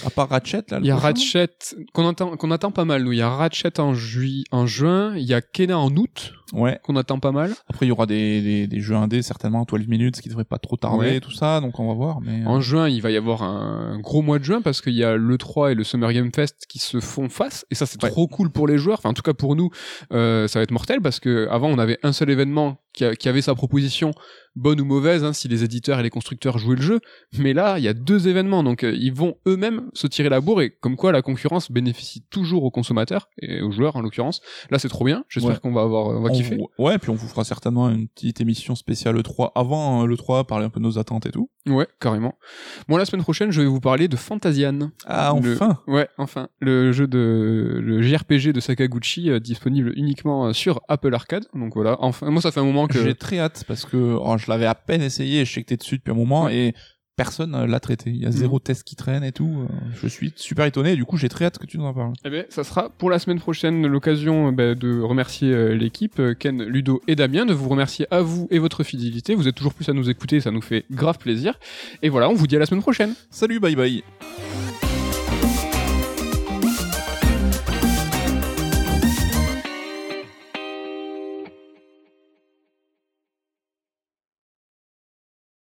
à part Ratchet là. Il y a Ratchet qu'on attend, qu'on attend pas mal. Nous, il y a Ratchet en juillet, en juin. Il y a Kena en août Ouais. qu'on attend pas mal. Après, il y aura des, des, des jeux indés, certainement, 12 minutes, ce qui devrait pas trop tarder, Ouais. tout ça, donc on va voir, mais... euh, En juin, il va y avoir un gros mois de juin parce qu'il y a le 3 et le Summer Game Fest qui se font face et ça c'est Ouais. trop cool pour les joueurs. Enfin en tout cas pour nous, euh, ça va être mortel parce que avant on avait un seul événement qui, a- qui avait sa proposition bonne ou mauvaise hein, si les éditeurs et les constructeurs jouaient le jeu. Mais là il y a deux événements donc euh, ils vont eux-mêmes se tirer la bourre et comme quoi la concurrence bénéficie toujours aux consommateurs et aux joueurs en l'occurrence. Là c'est trop bien. J'espère Ouais. qu'on va avoir, on va vous- Ouais, puis on vous fera certainement une petite émission spéciale E3 avant euh, l'E3, parler un peu de nos attentes et tout. Ouais carrément. Bon la semaine prochaine je vais vous parler de Fantasian. Ah, Le- enfin Ouais, enfin, le jeu de le JRPG de Sakaguchi euh, disponible uniquement euh, sur Apple Arcade. Donc voilà, enfin, moi ça fait un moment que J'ai très hâte, parce que oh, je l'avais à peine essayé, et je sais que t'es dessus depuis un moment, et personne euh, l'a traité. Il y a zéro test qui traîne et tout. euh, Je suis super étonné, et du coup j'ai très hâte que tu nous en parles. eh ben, ça sera pour la semaine prochaine l'occasion euh, ben, de remercier l'équipe, Ken, Ludo et Damien, de vous remercier à vous et votre fidélité. Vous êtes toujours plus à nous écouter, ça nous fait grave plaisir. Et voilà, on vous dit à la semaine prochaine. Salut, bye bye